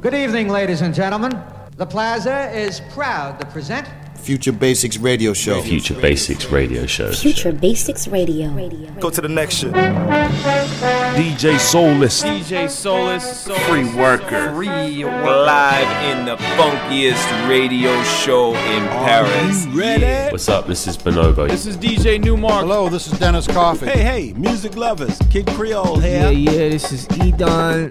Good evening, ladies and gentlemen. The Plaza is proud to present Future Basics Radio Show. Future Basics Radio Show. Future Basics Radio. Go to the next shit. DJ Soulless. DJ Soulless. Free worker. Free Live in the funkiest radio show in Paris. ready? What's up? This is Bonobo. This is DJ Newmark. Hello, this is Dennis Coffey. Hey, hey, music lovers. Kid Creole Yeah, here. yeah, this is Edon.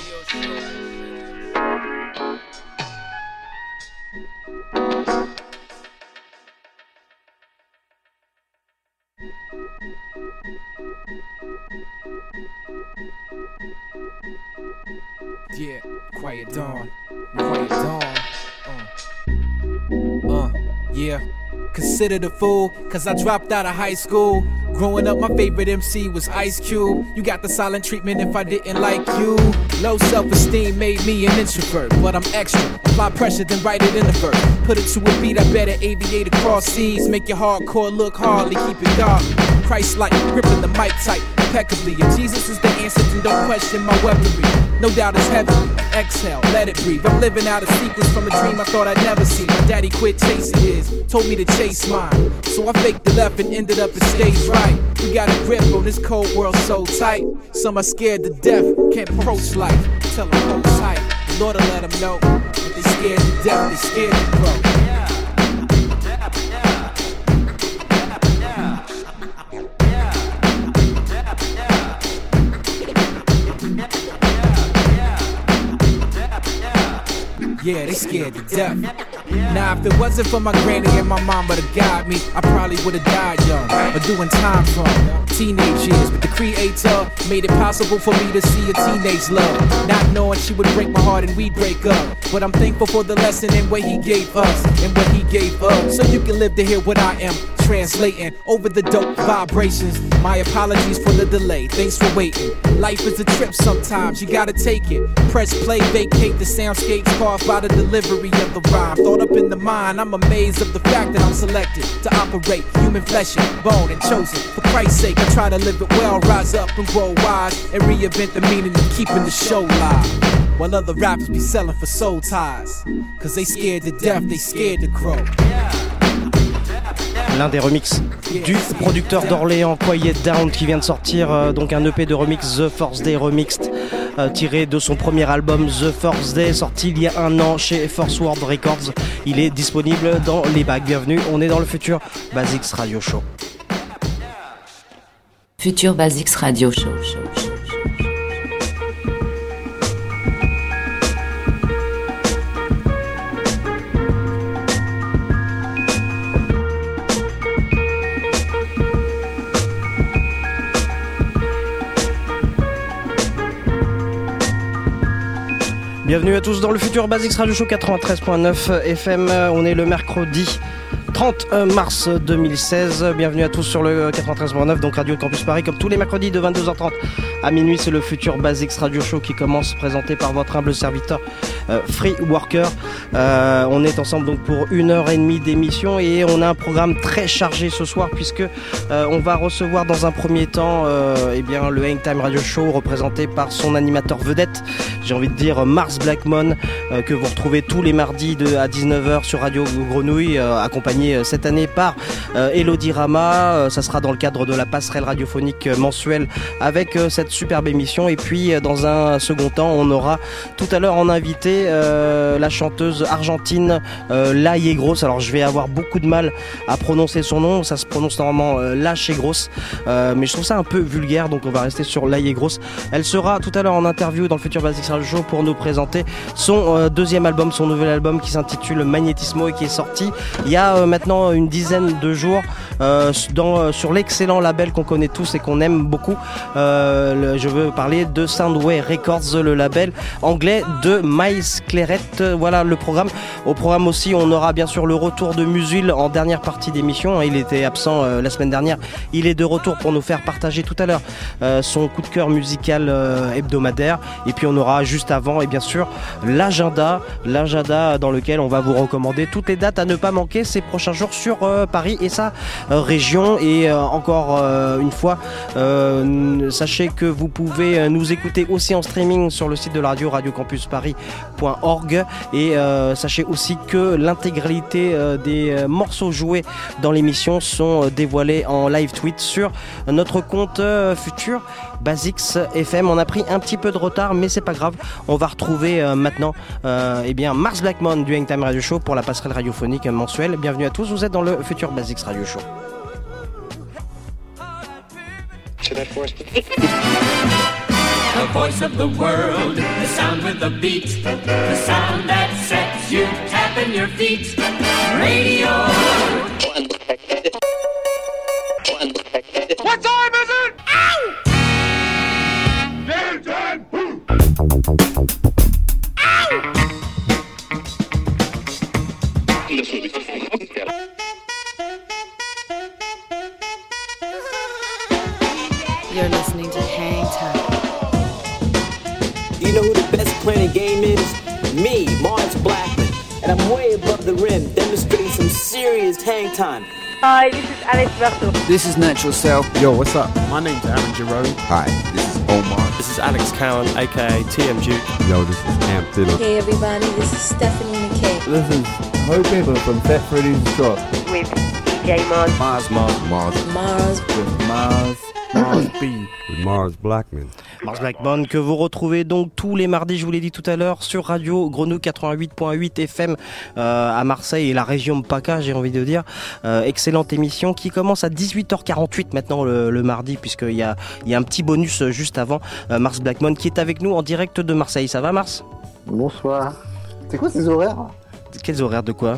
Considered a fool, cause I dropped out of high school. Growing up, my favorite MC was Ice Cube. You got the silent treatment if I didn't like you. Low self esteem made me an introvert, but I'm extra. Apply pressure, then write it in the verse. Put it to a beat, I better aviate across seas. Make your hardcore look hardly, keep it dark. Christ like, gripping the mic tight, impeccably. If Jesus is the answer, then don't question my weaponry. No doubt it's heavenly. Exhale, let it breathe. I'm living out a sequence from a dream I thought I'd never see. My daddy quit chasing his, told me to chase mine. So I faked the left and ended up in stage right. We got a grip on this cold world so tight. Some are scared to death, can't approach life. Tell them hold tight. The Lord will let them know. If they scared to death, they scared to grow. Yeah, they scared to death. Now, if it wasn't for my granny and my mama to guide me, I probably would've died young or doing time from teenage years. But the creator made it possible for me to see a teenage love. Not knowing she would break my heart and we'd break up. But I'm thankful for the lesson and what he gave us and what he gave up. So you can live to hear what I am translating over the dope vibrations. My apologies for the delay. Thanks for waiting. Life is a trip sometimes, you gotta take it. Press play, vacate the soundscapes carved by the delivery of the rhyme. Thought up in the mind, I'm amazed of the fact that I'm selected to operate human flesh and bone and chosen. For Christ's sake, I try to live it well, rise up and grow wise, and reinvent the meaning of keeping the show live. While other rappers be selling for soul ties. Cause they scared to death, they scared to crow. L'un des remixes du producteur d'Orléans Quiet Down qui vient de sortir euh, donc un EP de remix The Force Day Remixed euh, tiré de son premier album The Force Day sorti il y a un an chez Force World Records. Il est disponible dans les bacs. Bienvenue, on est dans le futur Basics Radio Show. Future Basics Radio Show. Bienvenue à tous dans le futur Basics Radio Show 93.9 FM. On est le mercredi 30 mars 2016. Bienvenue à tous sur le 93.9, donc Radio Campus Paris, comme tous les mercredis de 22h30 à minuit. C'est le futur Basics Radio Show qui commence, présenté par votre humble serviteur euh, Free Worker. Euh, on est ensemble donc pour une heure et demie d'émission et on a un programme très chargé ce soir puisque euh, on va recevoir dans un premier temps eh bien le Hangtime Radio Show représenté par son animateur vedette. J'ai envie de dire Mars Blackmon que vous retrouvez tous les mardis à 19h sur Radio Grenouille accompagné euh, cette année par euh, Elodie Rama. Euh, ça sera dans le cadre de la passerelle radiophonique mensuelle avec cette superbe émission. Et puis dans un second temps, on aura tout à l'heure en invité la chanteuse argentine La Grosse. Alors je vais avoir beaucoup de mal à prononcer son nom. Ça se prononce normalement La Grosse, mais je trouve ça un peu vulgaire, donc on va rester sur La Grosse. Elle sera tout à l'heure en interview dans le futur Basics Radio Show pour nous présenter son deuxième album, son nouvel album qui s'intitule Magnétismo et qui est sorti il y a maintenant une dizaine de jours euh, dans, euh, sur l'excellent label qu'on connaît tous et qu'on aime beaucoup. Euh, je veux parler de Soundway Records, le label anglais de Miles Claret. Voilà le programme. Au programme aussi, on aura bien sûr le retour de Musul en dernière partie d'émission. Il était absent la semaine dernière. Il est de retour pour nous faire partager tout à l'heure son coup de cœur musical hebdomadaire. Et puis on aura juste avant, et bien sûr, l'agenda, l'agenda dans lequel on va vous recommander toutes les dates à ne pas manquer ces prochains jours sur euh, Paris et sa euh, région. Et euh, encore une fois, sachez que vous pouvez nous écouter aussi en streaming sur le site de la radio radiocampusparis.org et sachez aussi que l'intégralité des morceaux joués dans l'émission sont dévoilés en live tweet sur notre compte futur Basics FM. On a pris un petit peu de retard, mais c'est pas grave. On va retrouver maintenant euh, eh bien Mars Blackmon du Hangtime Radio Show pour la passerelle radiophonique mensuelle. Bienvenue à tous, vous êtes dans le futur Basics Radio Show. The voice of the world, the sound with the beat, the sound that sets you tapping your feet. Radio. What time who the best playing the game is? Me, Mars Blackman. And I'm way above the rim, demonstrating some serious hang time. Hi, this is Alex Berto. This is Natural Self. Yo, what's up? My name's Aaron Jerome. Hi, this is Omar. This is Alex Cowan, aka TM Duke. Yo, this is Cam Fiddle. Hey everybody, this is Stephanie McKay. This is Hope Ever from Fat Freddy's Drop. With DJ Mars. Mars, Mars, Mars. Mars. With Mars. Mars B. With Mars Blackman. Mars Blackmon que vous retrouvez donc tous les mardis, je vous l'ai dit tout à l'heure, sur Radio Grenouille 88.8 FM euh, à Marseille et la région PACA, j'ai envie de dire. Euh, excellente émission qui commence à 18h48 maintenant le, le mardi, puisqu'il y a, il y a un petit bonus juste avant. Euh, Mars Blackmon qui est avec nous en direct de Marseille. Ça va Mars? Bonsoir. C'est quoi ces horaires? Quels horaires? De quoi?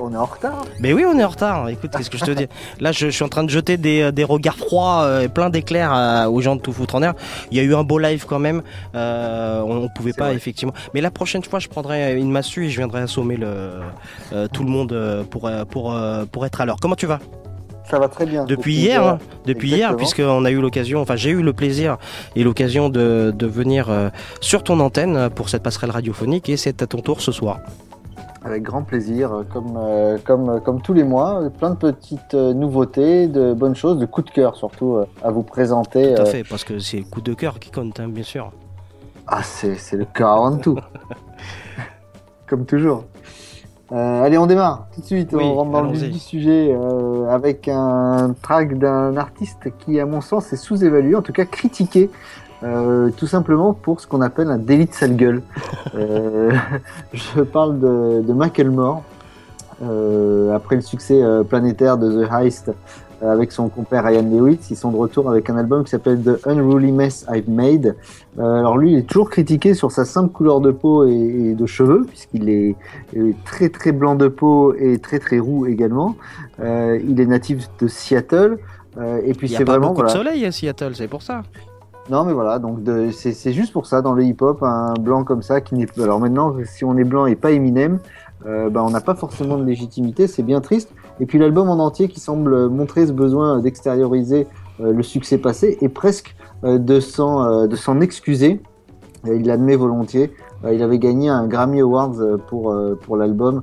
On est en retard. Mais oui, on est en retard. Écoute, qu'est-ce que je te dis Là, je, je, suis en train de jeter des, des regards froids et euh, plein d'éclairs euh, aux gens de tout foutre en air. Il y a eu un beau live quand même. Euh, on, on pouvait pas, vrai. effectivement. Mais la prochaine fois, je prendrai une massue et je viendrai assommer le, euh, tout le monde pour, pour, pour être à l'heure. Comment tu vas? Ça va très bien. Depuis hier, hein, depuis hier, puisqu'on a eu l'occasion, enfin j'ai eu le plaisir et l'occasion de, de venir euh, sur ton antenne pour cette passerelle radiophonique et c'est à ton tour ce soir. Avec grand plaisir, comme, euh, comme, comme tous les mois, plein de petites euh, nouveautés, de bonnes choses, de coups de cœur surtout euh, à vous présenter. Tout à fait, parce que c'est le coup de cœur qui compte, hein, bien sûr. Ah, c'est le cœur avant tout. comme toujours. Euh, allez, on démarre tout de suite. Oui, on rentre dans le vif du sujet euh, avec un track d'un artiste qui, à mon sens, est sous-évalué, en tout cas critiqué, euh, tout simplement pour ce qu'on appelle un délit de sale gueule. Euh, je parle de, de Macklemore. Euh, après le succès planétaire de The Heist avec son compère Ryan Lewis, ils sont de retour avec un album qui s'appelle The Unruly Mess I've Made. Euh, alors lui, il est toujours critiqué sur sa simple couleur de peau et, et de cheveux, puisqu'il est, est, très très blanc de peau et très très roux également. Euh, il est natif de Seattle. Euh, et puis c'est vraiment beaucoup voilà. de soleil à Seattle, c'est pour ça. Non mais voilà, donc c'est juste pour ça dans le hip-hop, un blanc comme ça qui n'est alors maintenant si on est blanc et pas Eminem, euh, bah, on n'a pas forcément de légitimité, c'est bien triste. Et puis l'album en entier qui semble montrer ce besoin d'extérioriser euh, le succès passé et presque euh, de s'en excuser. il l'admet volontiers. il avait gagné un Grammy Awards pour, pour l'album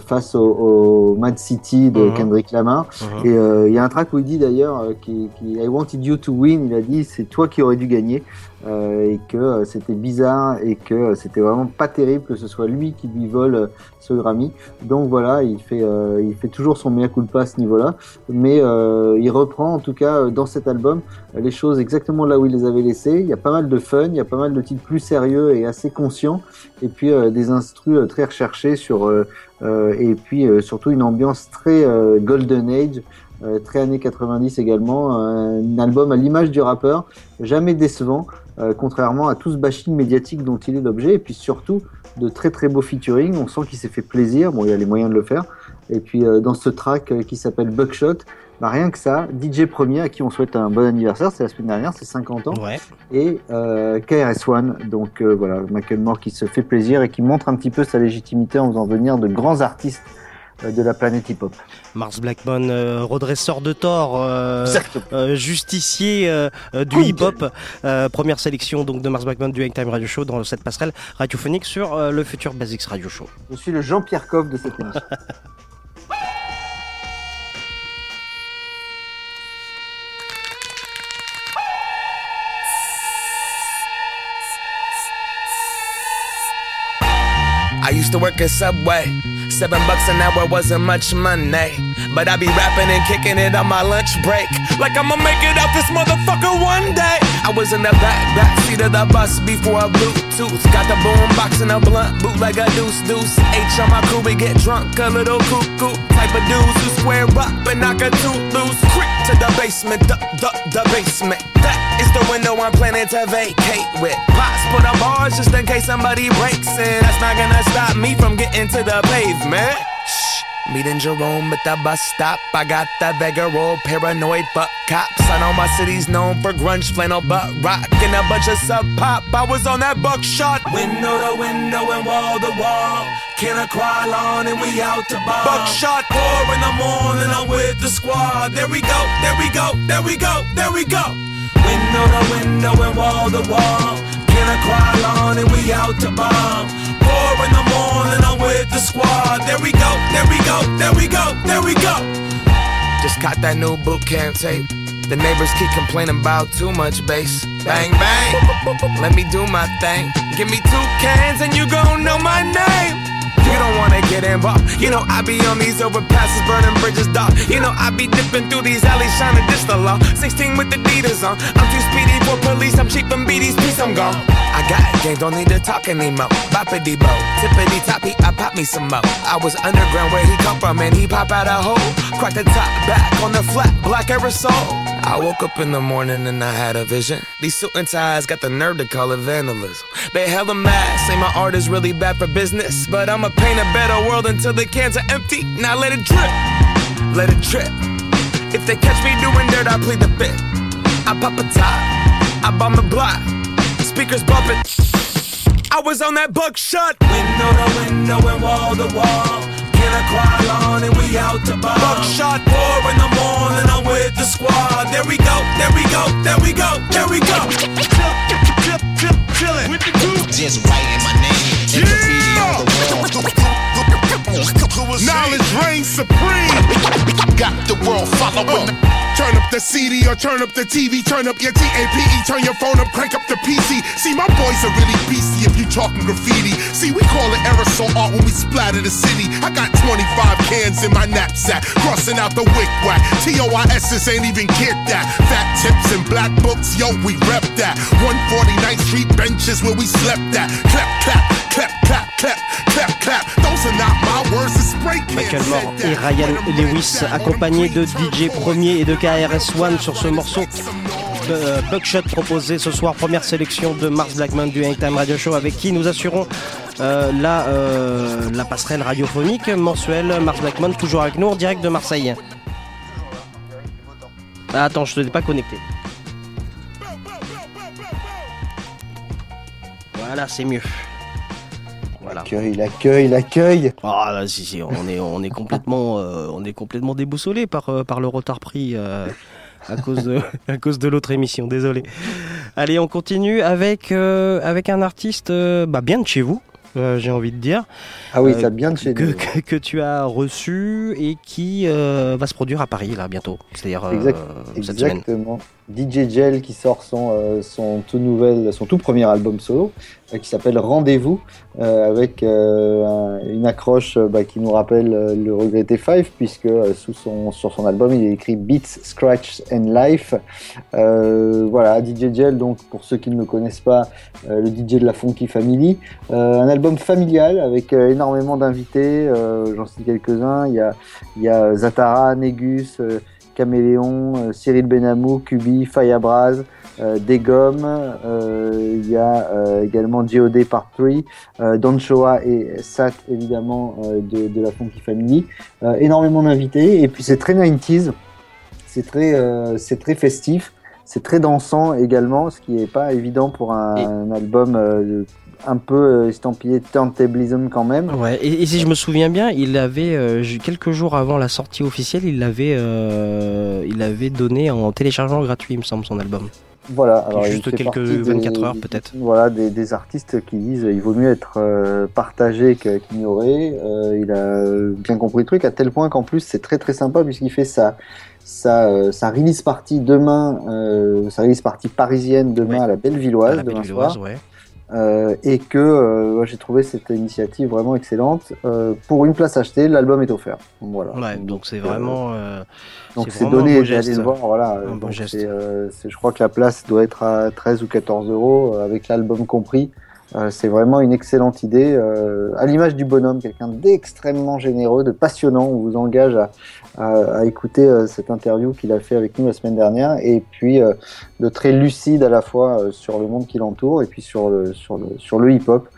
face au, au, Mad City de mmh. Kendrick Lamar. Mmh. Et il y a un track où il dit d'ailleurs qui, qui, I wanted you to win. Il a dit c'est toi qui aurais dû gagner. Euh, et que euh, c'était bizarre et que euh, c'était vraiment pas terrible que ce soit lui qui lui vole ce Grammy. Donc voilà, il fait, il fait toujours son mea culpa à ce niveau-là, mais il reprend en tout cas dans cet album les choses exactement là où il les avait laissées. Il y a pas mal de fun, il y a pas mal de titres plus sérieux et assez conscients, et puis des instrus très recherchés sur et puis surtout une ambiance très golden age. Euh, très années 90 également, un album à l'image du rappeur, jamais décevant, euh, contrairement à tout ce bashing médiatique dont il est l'objet, et puis surtout de très très beaux featuring, on sent qu'il s'est fait plaisir, bon il y a les moyens de le faire, et puis euh, dans ce track qui s'appelle Buckshot, bah, rien que ça, DJ Premier à qui on souhaite un bon anniversaire, c'est la semaine dernière, c'est 50 ans, ouais. et KRS-One, donc voilà, Michael Moore qui se fait plaisir et qui montre un petit peu sa légitimité en faisant venir de grands artistes euh, de la planète hip-hop. Mars Blackmon, euh, redresseur de tort, euh, euh, justicier euh, euh, du hip-hop. Euh, première sélection donc de Mars Blackmon du Hangtime Radio Show dans cette passerelle radiophonique sur euh, le futur Basics Radio Show. Je suis le Jean-Pierre Coff de cette émission. used to work at Subway. Seven bucks an hour wasn't much money. But I be rapping and kicking it on my lunch break. Like I'ma make it out this motherfucker one day. I was in the back, back seat of the bus before a Bluetooth. Got the boom box and a blunt, boot like a deuce deuce. H on my crew, we get drunk, a little cuckoo. Type of dudes who square up and knock a tooth loose. Quick to the basement, the, the, the basement. That is the window I'm planning to vacate with. Pots put the bars just in case somebody breaks in. That's not gonna stop me from getting to the pavement. Meeting Jerome at the bus stop. I got the Vega roll, paranoid but cops. I know my city's known for grunge, flannel, butt rock, and a bunch of sub pop. I was on that buckshot. Window to window and wall to wall. Can I cry on and we out to bar? Buckshot four in the morning, I'm with the squad. There we go, there we go, there we go, there we go. Window to window and wall to wall. Cry on and we out to bomb? Four in the morning, I'm with the squad. There we go, there we go, there we go, there we go. Just caught that new boot camp tape. The neighbors keep complaining about too much bass. Bang, bang. Let me do my thing. Give me two cans and you gon' know my name. Don't wanna get involved. You know I be on these overpasses, burning bridges, dog. You know I be dipping through these alleys, trying to the law. 16 with the Adidas on. I'm too speedy for police. I'm cheap and beaties, peace, I'm gone. I got game, don't need to talk anymore. Boppity bo, tippity toppy, I pop me some more. I was underground where he come from, and he pop out a hole. Crack the top back on the flat, black aerosol. I woke up in the morning and I had a vision. These suit and ties got the nerve to call it vandalism. They hella mad, say my art is really bad for business. But I'ma paint a better world until the cans are empty. Now let it drip, let it drip. If they catch me doing dirt, I plead the fifth. I pop a top, I bomb the block. Speakers bumping. I was on that buckshot. Window to window and wall to wall. I cry on and we out to bomb? Buckshot four in the morning, I'm with the squad. There we go, there we go, there we go, there we go. Chillin' with the group. Just writing my name in the wall. Knowledge reigns supreme. Got the world following. Uh. Turn up the CD or turn up the TV, turn up your TAPE, turn your phone up, crank up the PC. See, my boys are really beastie if you talking graffiti. See, we call it aerosol art when we splatter the city. I got 25 cans in my knapsack, crossing out the wick whack. TOIS's ain't even get that. Fat tips and black books, yo, we rep that. 149th Street benches where we slept at. Clap, clap, clap, clap, clap, clap, clap. Michael Moore et Ryan Lewis, accompagnés de DJ Premier et de KRS-One sur ce morceau. euh, Buckshot proposé ce soir, première sélection de Mars Blackman du Hangtime Radio Show avec qui nous assurons euh, la, euh, la passerelle radiophonique mensuelle Mars Blackman toujours avec nous en direct de Marseille. Ah, attends, je ne t'ai pas connecté. Voilà, c'est mieux. L'accueil, l'accueil, l'accueil. Ah là, si, si, on est, on est complètement, euh, on est complètement déboussolé par, euh, par le retard pris euh, à cause de, à cause de l'autre émission. Désolé. Allez, on continue avec, euh, avec un artiste, bah, bien de chez vous. euh, J'ai envie de dire. Ah oui, Euh, ça bien de chez que, nous. que, que tu as reçu et qui euh, va se produire à Paris là bientôt. C'est-à-dire Exact- cette semaine. DJ Gel qui sort son, euh, son, tout nouvel, son tout premier album solo euh, qui s'appelle Rendez-vous euh, avec euh, un- une accroche euh, bah, qui nous rappelle le regretté Five puisque sous son, sur son album il est écrit Beats, Scratch and Life. Voilà, DJ Gel, donc pour ceux qui ne le connaissent pas, le DJ de la Funky Family. Un album familial avec énormément d'invités, j'en cite quelques-uns. Il y a, il y a Zatara, Négus, euh, Caméléon, euh, Cyril Benamou, Kubi, Fayabraz, euh, Degom, euh, il y a également GOD Part 3, euh, Don Shoa et Sat évidemment de, de la Funky Family. Énormément d'invités et puis c'est très 90s, c'est très, c'est très festif. c'est très dansant également, ce qui est pas évident pour un, un album euh, un peu euh, estampillé turntablism quand même. Ouais, et, et si je me souviens bien, il avait euh, quelques jours avant la sortie officielle, il l'avait, euh, il avait donné en téléchargement gratuit, il me semble, son album. Voilà, alors Juste quelques partie 24 des- heures peut-être. Voilà, des, des artistes qui disent il vaut mieux être euh, partagé qu'ignoré. Il a bien compris le truc à tel point qu'en plus c'est très très sympa puisqu'il fait sa sa, euh, sa release party demain, euh, sa release party parisienne demain à la Bellevilloise À la demain Bellevilloise, soir. ouais. Euh, et que euh, j'ai trouvé cette initiative vraiment excellente. Euh, pour une place achetée, l'album est offert. Voilà. Ouais, donc c'est vraiment. euh, Donc c'est donné, allé le voir, voilà. Donc euh, je crois que la place doit être à 13 ou 14 euros euh, avec l'album compris. Euh, c'est vraiment une excellente idée, euh, à l'image du bonhomme, quelqu'un d'extrêmement généreux, de passionnant. On vous engage à, à- écouter euh, cette interview qu'il a fait avec nous la semaine dernière, et puis euh, de très lucide à la fois euh, sur le monde qui l'entoure et puis sur le sur le sur le hip-hop,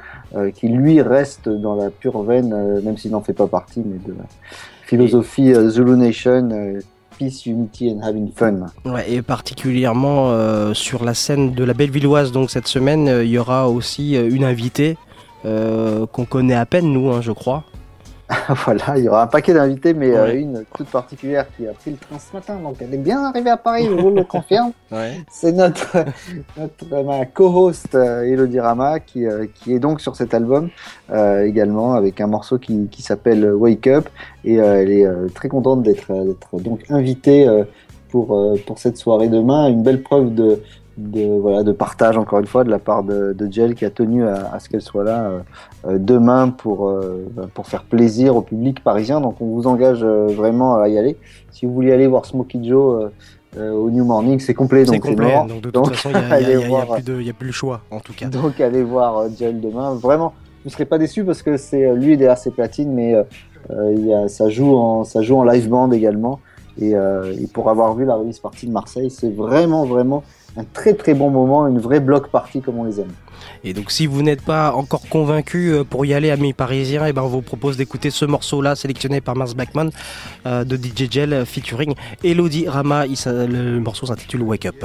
qui lui reste dans la pure veine, même s'il n'en fait pas partie, mais de la philosophie Zulu Nation, peace, unity and having fun. Et particulièrement sur la scène de la Bellevilloise, donc cette semaine, il y aura aussi une invitée qu'on connaît à peine, nous, hein, je crois. voilà, il y aura un paquet d'invités, mais euh, une toute particulière qui a pris le train ce matin, donc elle est bien arrivée à Paris, je vous le confirme. Ouais. C'est notre, notre euh, ma co-host euh, Elodie Rama qui, euh, qui est donc sur cet album euh, également avec un morceau qui, qui s'appelle Wake Up et elle est très contente d'être d'être donc invitée pour, pour cette soirée demain. Une belle preuve de, de, voilà, de partage encore une fois de la part de, de qui a tenu à, à ce qu'elle soit là euh, euh, demain pour, euh, pour faire plaisir au public parisien. Donc on vous engage euh, vraiment à y aller. Si vous voulez aller voir Smokey Joe au New Morning, c'est complet. C'est donc complet, donc de toute façon, il n'y a, plus le choix, en tout cas. donc allez voir Joel demain. Vraiment, vous ne serez pas déçus parce que c'est lui est derrière ses platines, mais y a, ça, joue en, ça joue en live band également. Et, et pour avoir vu la release partie de Marseille, c'est vraiment, vraiment un très très bon moment, une vraie block party comme on les aime. Et donc, si vous n'êtes pas encore convaincu euh, pour y aller, amis parisiens, et ben, on vous propose d'écouter ce morceau-là, sélectionné par Mars Blackman, euh, de DJ Gel, featuring Elodie Rama. Le morceau s'intitule Wake Up.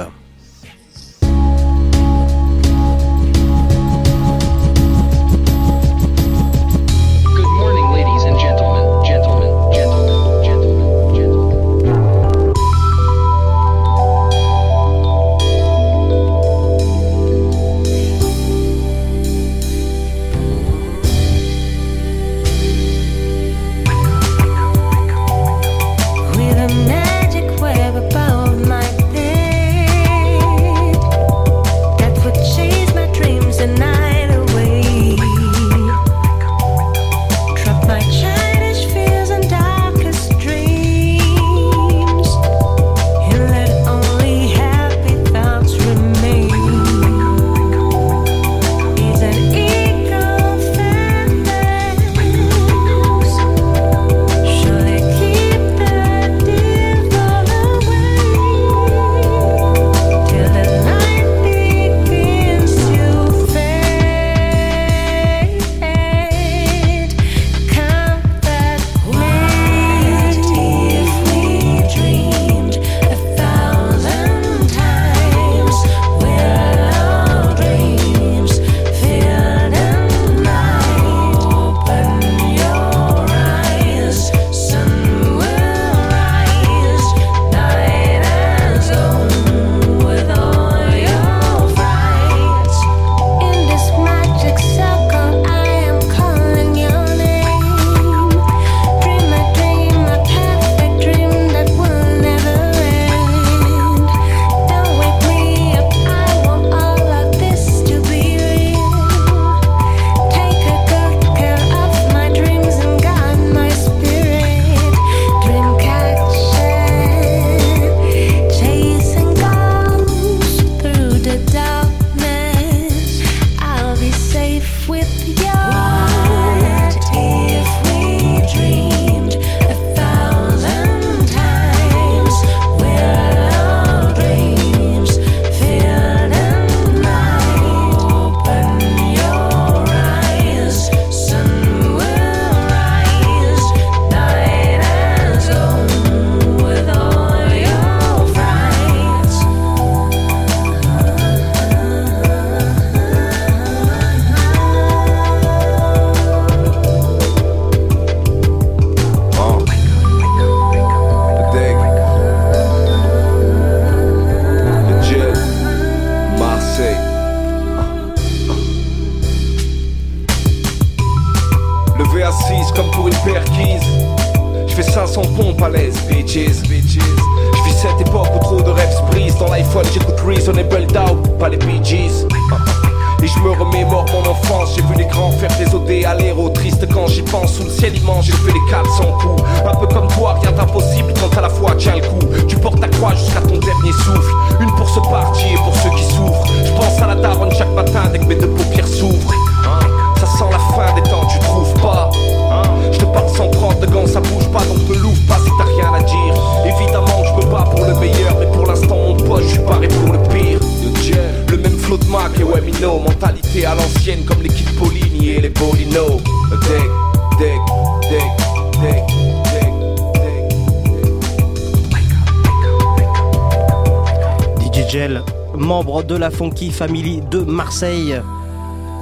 Funky Family de Marseille.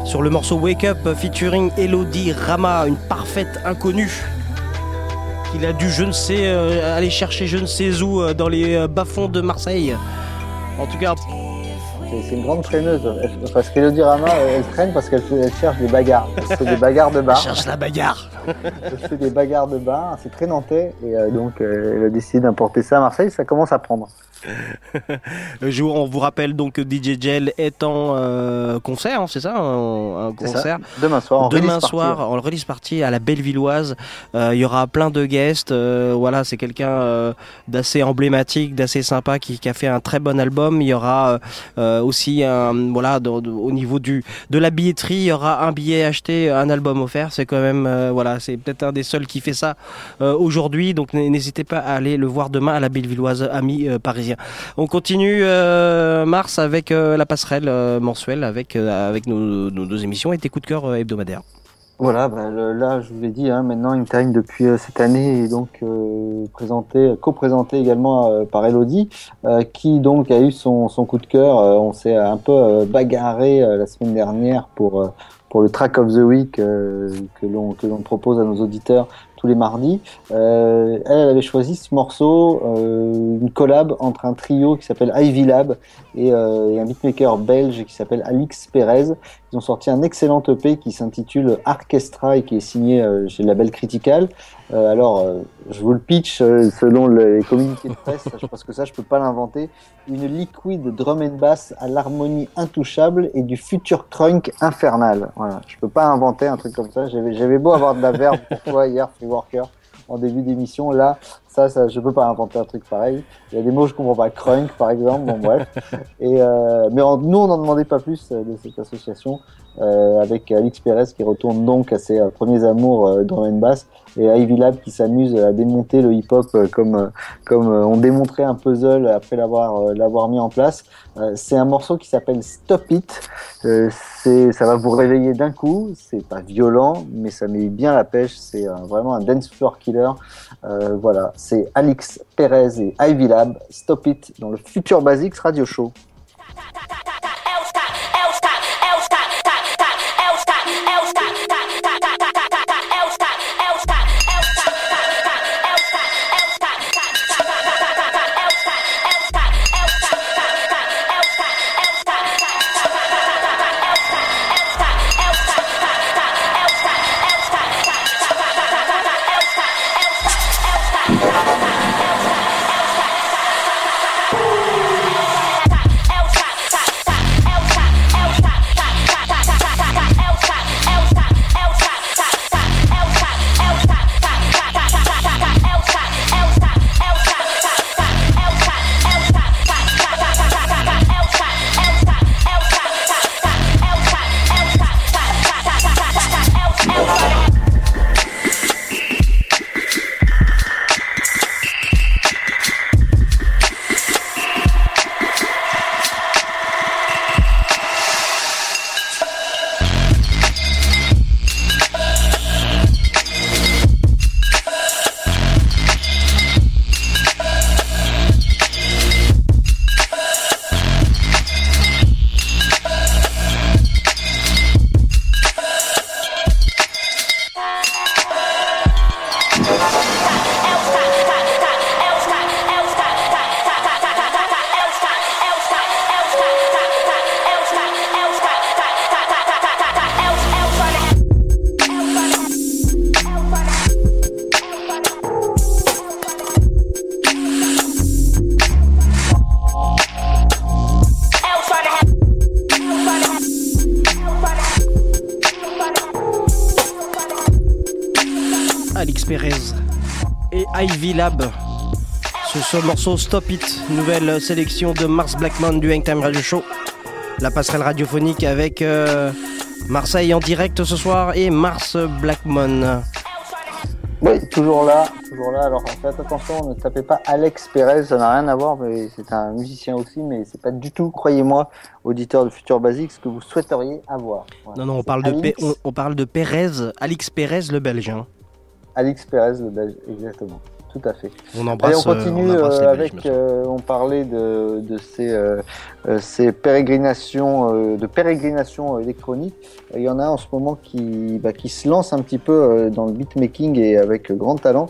Sur le morceau Wake Up featuring Elodie Rama, une parfaite inconnue. Qu'il a dû, je ne sais, euh, aller chercher je ne sais où euh, dans les euh, bas-fonds de Marseille. En tout cas, C'est c'est une grande traîneuse. Parce qu'Elodie Rama, elle, traîne parce qu'elle cherche des bagarres. Fait des bagarres de bar. Elle cherche la bagarre. Elle fait des bagarres de bar. C'est très nantais. Et euh, donc, euh, elle a décidé d'importer ça à Marseille. Ça commence à prendre. Le jour, on vous rappelle donc que DJ Gel est en euh, concert, hein, c'est ça Un, un C'est ça. concert Demain soir, en Demain release party, soir, ouais. en release party à la Bellevilloise. Il y aura plein de guests. voilà, c'est quelqu'un d'assez emblématique, d'assez sympa qui, qui a fait un très bon album. Il y aura aussi un, voilà, de- au niveau du de la billetterie, il y aura un billet acheté, un album offert. C'est quand même euh, c'est peut-être un des seuls qui fait ça euh, aujourd'hui. Donc n'hésitez pas à aller le voir demain à la Bellevilloise, amis euh, parisiens. On continue euh, mars avec euh, la passerelle mensuelle avec avec nos, deux émissions et tes coups de cœur hebdomadaires. Voilà, le- là, je vous l'ai dit, hein, maintenant, In Time, depuis cette année, est donc euh, présenté, co-présenté également par Elodie, qui donc a eu son, son coup de cœur. On s'est un peu bagarré la semaine dernière pour, pour le Track of the Week euh, que l'on que l'on propose à nos auditeurs tous les mardis. Euh, elle, elle avait choisi ce morceau, euh, une collab entre un trio qui s'appelle Ivy Lab et, euh, et un beatmaker belge qui s'appelle Alix Perez. Ils ont sorti un excellent EP qui s'intitule Orchestra et qui est signé euh, chez le label Critical. Euh, alors, euh, je vous le pitch euh, selon le- les communiqués de presse, je pense que ça, je peux pas l'inventer. Une liquide drum and bass à l'harmonie intouchable et du futur crunk infernal. Voilà, je peux pas inventer un truc comme ça. J'avais j'avais beau avoir de la verbe pour toi hier, Free Worker, en début d'émission. Là, ça, ça, je peux pas inventer un truc pareil. Il y a des mots que je comprends pas. Crunk, par exemple. Bon, bref. Et euh, mais nous, on n'en demandait pas plus euh, de cette association avec Alix Perez qui retourne donc à ses euh, premiers amours euh, drum and bass et Ivy Lab qui s'amuse à démonter le hip-hop euh, comme euh, comme euh, on démontrait un puzzle après l'avoir euh, l'avoir mis en place. Euh, c'est un morceau qui s'appelle Stop It. Euh, ça va vous réveiller d'un coup. C'est pas violent, mais ça met bien la pêche. C'est euh, vraiment un dance floor killer. Euh, voilà, c'est Alix Perez et Ivy Lab. Stop It dans le Future Basics Radio Show. Morceau Stop It, nouvelle sélection de Mars Blackman du Hangtime Radio Show. La passerelle radiophonique avec euh, Marseille en direct ce soir et Mars Blackman. Oui, toujours là, toujours là. Alors faites attention, ne tapez pas Alex Perez, ça n'a rien à voir, mais c'est un musicien aussi, mais c'est pas du tout, croyez-moi, auditeur de Futur Basique, ce que vous souhaiteriez avoir. Voilà. Non, non, on parle, de on, on parle de Perez, Alix Perez le Belge. hein. Alix Perez, le Belge, exactement. Tout à fait. On embrasse, on continue euh, on euh, Belges, avec. euh, on parlait de, de ces, ces pérégrinations, de pérégrinations électroniques. Il y en a en ce moment qui, bah, qui se lance un petit peu dans le beatmaking et avec grand talent.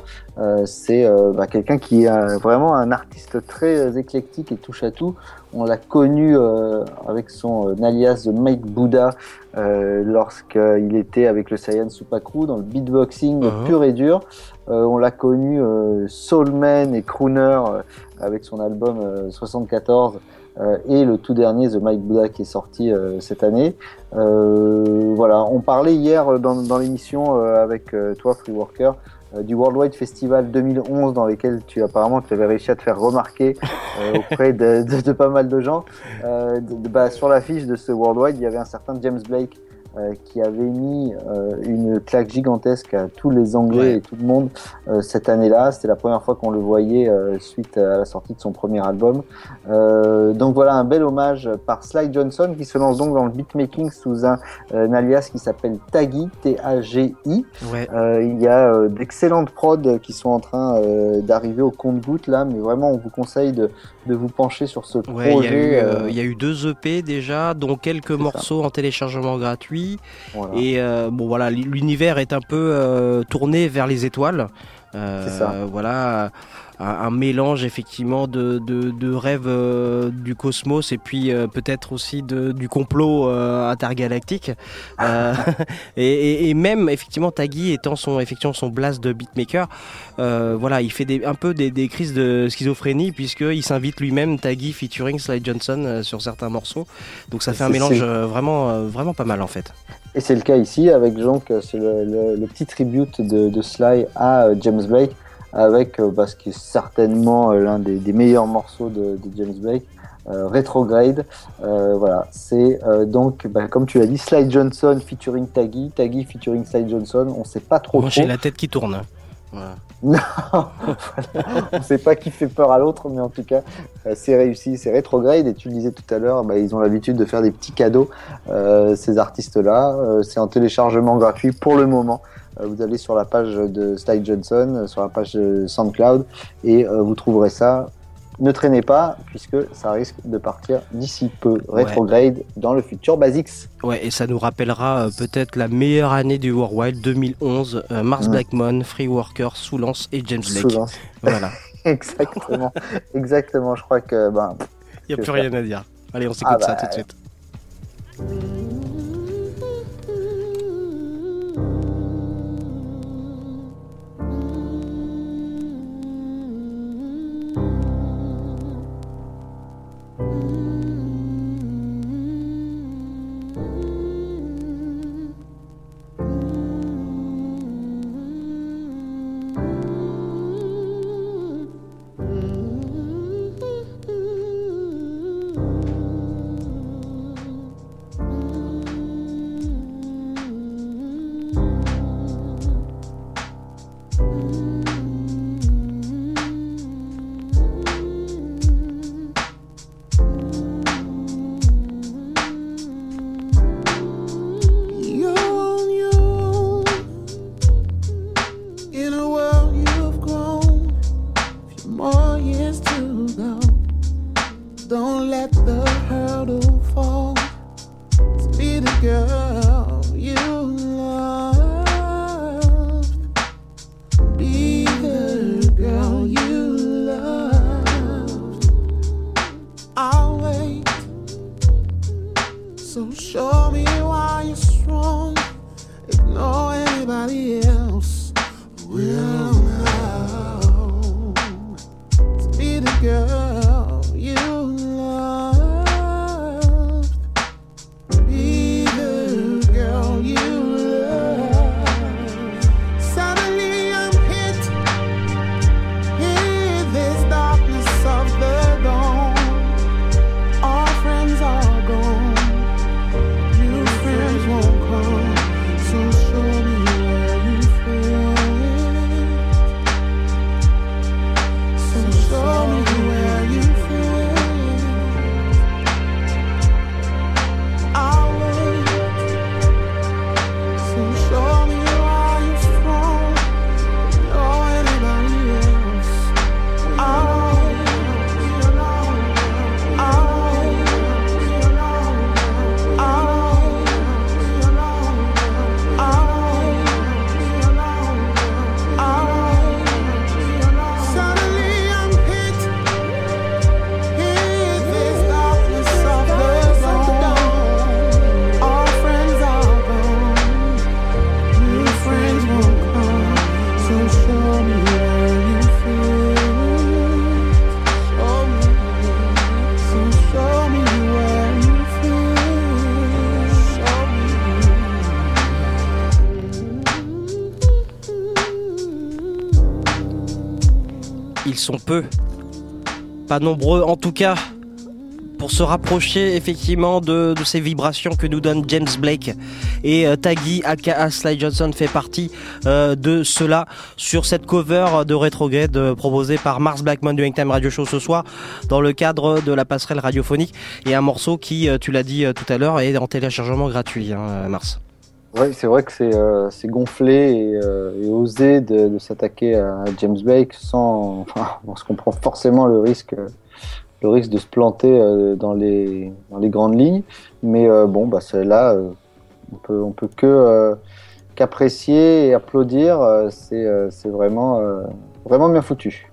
C'est bah, quelqu'un qui est vraiment un artiste très éclectique et touche à tout. On l'a connu euh, avec son euh, alias de Mike Buddha euh, lorsqu'il était avec le Saiyan Supakru dans le beatboxing Mhm. pur et dur. Euh, on l'a connu euh, soulman et crooner euh, avec son album euh, 74 euh, et le tout dernier The Mike Buddha qui est sorti cette année. Voilà, on parlait hier dans, dans l'émission avec toi Free Worker du Worldwide Festival 2011 dans lequel tu apparemment tu avais réussi à te faire remarquer euh, auprès de, de- de pas mal de gens. Euh, de- bah, sur l'affiche de ce Worldwide, il y avait un certain James Blake euh, qui avait mis euh, une claque gigantesque à tous les Anglais Ouais. et tout le monde euh, cette année-là. C'était la première fois qu'on le voyait euh, suite à la sortie de son premier album. Euh, donc voilà un bel hommage par Sly Johnson qui se lance donc dans le beatmaking sous un, un alias qui s'appelle Taggy, T-A-G-I. Ouais. Euh, il y a euh, d'excellentes prods qui sont en train euh, d'arriver au compte-goutte là, mais vraiment on vous conseille de, de vous pencher sur ce Ouais, il y, a projet. eu, euh, euh, il y a eu deux EP déjà, dont quelques morceaux en téléchargement gratuit. Voilà. Et euh, bon voilà, l'univers est un peu tourné vers les étoiles. C'est ça. Voilà, un, un mélange effectivement de, de, de rêves euh, du cosmos et puis euh, peut-être aussi de, du complot euh, intergalactique. Et, et- et même effectivement Taggy étant son effectivement son blast de beatmaker, voilà, il fait des, un peu des, des crises de schizophrénie puisqu'il s'invite lui-même Taggy featuring Sly Johnson sur certains morceaux. Donc ça fait un mélange vraiment vraiment pas mal en fait. Et c'est le cas ici avec donc c'est le, le- le petit tribute de, de Sly à James Blake avec euh, bah, ce qui est certainement euh, l'un des, des meilleurs morceaux de, de James Blake. euh, Retrograde, Euh, voilà, c'est euh, donc bah, comme tu l'as dit, Sly Johnson featuring Taggy, Taggy featuring Sly Johnson, on sait pas trop Moi j'ai la tête qui tourne. Voilà. Non, voilà. on sait pas qui fait peur à l'autre, mais en tout cas, c'est réussi, c'est rétrograde. Et tu le disais tout à l'heure, bah, ils ont l'habitude de faire des petits cadeaux, ces artistes-là. C'est en téléchargement gratuit pour le moment. Euh, vous allez sur la page de Sly Johnson, euh, sur la page de SoundCloud, et euh, vous trouverez ça. Ne traînez pas, puisque ça risque de partir d'ici peu. Rétrograde dans le futur Basics. Ouais, et ça nous rappellera peut-être la meilleure année du Worldwide 2011. euh, Mars. Blackmon, Free Worker, Soulance et James Blake. Soulance. Voilà. Exactement, exactement. Je crois que ben, Il n'y a plus rien à dire. Allez, on s'écoute Ah ça bah, tout de suite. Sont peu, pas nombreux en tout cas, pour se rapprocher effectivement de, ces vibrations que nous donne James Blake. Et euh, Taggy aka Sly Johnson fait partie euh, de cela sur cette cover de Retrograde euh, proposée par Mars Blackman du Hangtime Radio Show ce soir dans le cadre de la passerelle radiophonique et un morceau qui, euh, tu l'as dit tout à l'heure, est en téléchargement gratuit, hein, Mars. Ouais, c'est vrai que c'est euh, gonflé et, euh, et osé de, de s'attaquer à James Blake sans. Enfin, on se comprend forcément le risque, le risque de se planter euh, dans les dans les grandes lignes. Mais euh, bon, bah là, euh, on peut on peut que euh, qu'apprécier et applaudir. c'est vraiment vraiment bien foutu.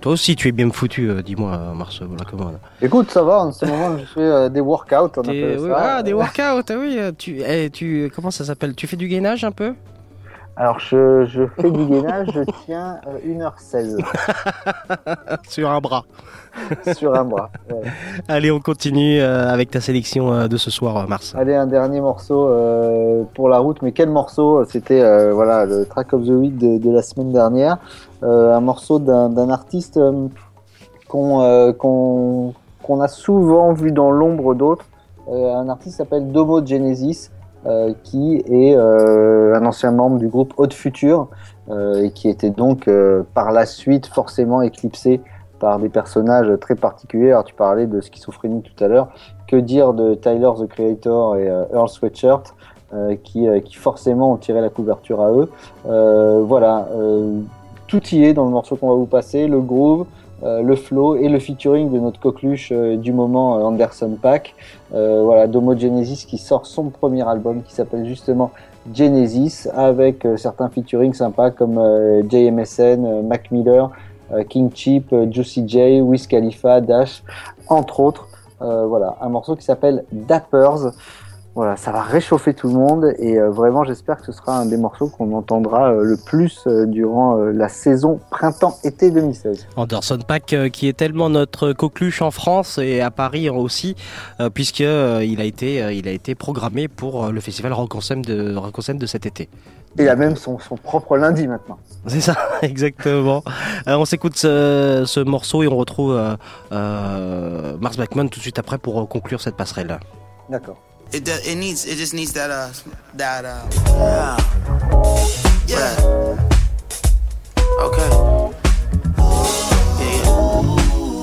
Toi aussi, tu es bien foutu, euh, dis-moi, Mars Blackman. Écoute, ça va. En ce moment, je fais euh, des workouts. On oui, ça. ah, des workouts, ah oui. euh, Tu, eh, tu, comment ça s'appelle? Tu fais du gainage un peu? Alors, je, je fais du gainage. Je tiens euh, 1h16 Sur un bras. sur un bras. ouais. Allez, on continue euh, avec ta sélection euh, de ce soir, euh, Mars. Allez, un dernier morceau euh, pour la route. Mais quel morceau C'était euh, voilà le track of the week de, de la semaine dernière. Euh, un morceau d'un artiste euh, qu'on euh, qu'on qu'on a souvent vu dans l'ombre d'autres. Euh, un artiste s'appelle Domo Genesis, euh, qui est euh, un ancien membre du groupe Haute Future euh, et qui était donc euh, par la suite forcément éclipsé par des personnages très particuliers. Alors tu parlais de schizophrénie tout à l'heure. Que dire de Tyler the Creator et euh, Earl Sweatshirt qui, qui forcément ont tiré la couverture à eux. Voilà, tout y est dans le morceau qu'on va vous passer, le groove, euh, le flow et le featuring de notre coqueluche euh, du moment euh, Anderson Pack. Voilà, Domo Genesis qui sort son premier album qui s'appelle justement Genesis avec certains featuring sympas comme JMSN, Mac Miller, King euh, Juicy J, Wiz Khalifa, Dash, entre autres. Voilà, un morceau qui s'appelle Dappers. Voilà, ça va réchauffer tout le monde et euh, vraiment j'espère que ce sera un des morceaux qu'on entendra euh, le plus euh, durant la saison printemps-été 2016. Anderson Pack qui est tellement notre coqueluche en France et à Paris aussi puisque il a été il a été programmé pour le festival Rock en de Rock en de cet été. Et il a même son, son propre lundi maintenant. C'est ça, exactement. On s'écoute ce, ce morceau et on retrouve Mars Blackman tout de suite après pour conclure cette passerelle. D'accord. It does, it needs it just needs that uh that uh yeah. yeah. Okay. Yeah, yeah.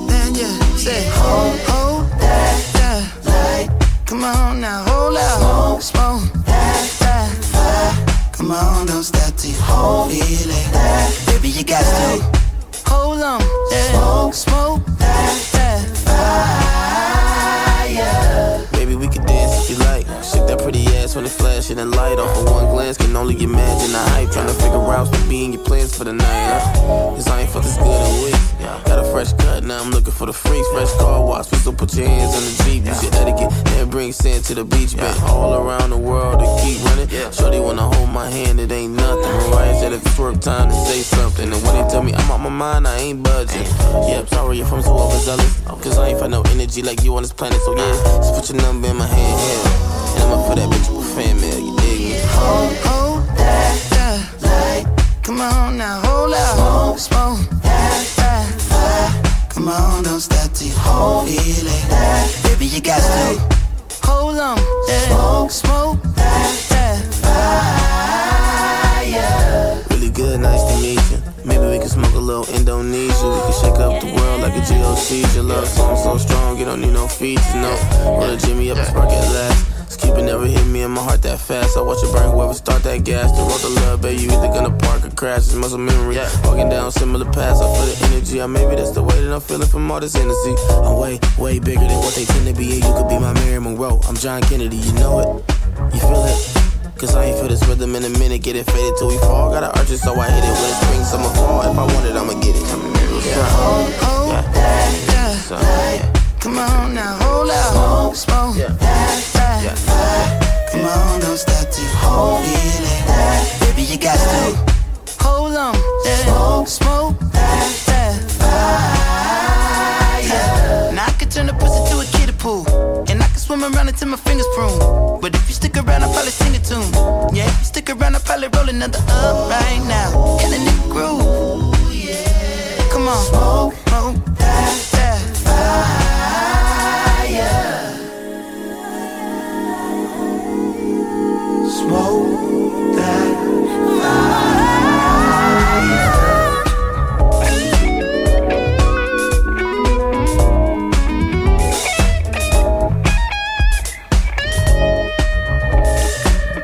Then yeah, say hold hold that that light. Come on now, hold out, smoke smoke that that fire. Come on, don't stop till you hold feeling that. Baby, you got to hold on, yeah. Smoke that that fire. That pretty ass when it flash and the light off of one glance. Can only imagine the hype. Trying to figure out what be in your plans for the night. Uh, Cause I ain't felt this good in weeks. Got a fresh cut, now I'm looking for the freaks. Fresh car wash, don't put your hands on the Jeep. Use your etiquette, and bring sand to the beach. Been all around the world to keep running. Shorty wanna hold my hand, it ain't nothing. Mariah said if it's work time to say something. And when they tell me I'm out my mind, I ain't budging. Yeah, I'm sorry if I'm so overzealous. Cause I ain't find no energy like you on this planet. So yeah, just put your number in my hand, yeah. And I'ma put that bitch with you dig me? Hold, hold that, that light. Come on now, hold out, smoke that, that fire. Come on, don't stop till you hold feeling that. Baby, you got to hold on, yeah. Smoke that, that fire. Really good, nice to meet you. Maybe we can smoke a little Indonesia. We can shake up the world like a GOC. Your love song so strong, you don't need no features, no. Roll a Jimmy up spark at last. Cupid never hit me in my heart that fast. I watch it burn whoever start that gas. The road to love, baby, you either gonna park or crash. It's muscle memory. Walking down similar paths, I feel the energy. Or maybe that's the way that I'm feeling from all this energy. I'm way, way bigger than what they tend to be. And you could be my Mary Monroe. I'm John Kennedy, you know it. You feel it? Cause I ain't feel this rhythm in a minute. Get it faded till we fall. Gotta urge it, so I hit it. When it's spring, summer, fall. If I want it, I'ma get it. Yeah. Hold, hold that, that light. Come on now, hold out, smoke that, that fire. Come on, don't stop you hold that. Baby, you got to hold on, yeah. Smoke that, that fire. Now I can turn the pussy to a kiddie pool, and I can swim around until my fingers prune. But if you stick around, I'll probably sing a tune. Yeah, if you stick around, I'll probably roll another up right now. In the groove. Come on. Smoke, smoke that, that fire.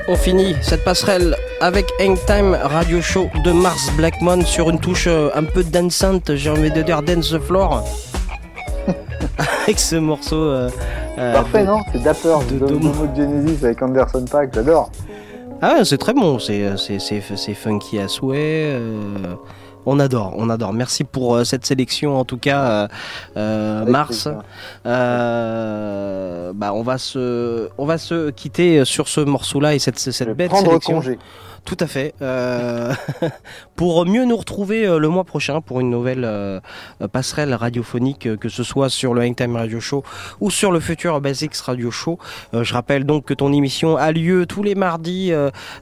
On finit cette passerelle avec Hangtime Radio Show de Mars Blackmon sur une touche euh, un peu dansante, j'ai envie de dire dance floor. avec ce morceau. euh, euh, Parfait, de- non C'est Dapper de de. Domo Genesis avec Anderson Paak, j'adore. Ah, ouais, c'est très bon, c'est, c'est funky à souhait. euh, on adore, on adore. Merci pour euh, cette sélection, en tout cas, euh, euh, Mars. Euh, bah, on va se, on va se quitter sur ce morceau-là et cette, cette belle Prendre sélection. congé. Tout à fait. Euh, pour mieux nous retrouver euh, le mois prochain pour une nouvelle euh, passerelle radiophonique, que ce soit sur le Hangtime Radio Show ou sur le futur Basics Radio Show. Euh, je rappelle donc que ton émission a lieu tous les mardis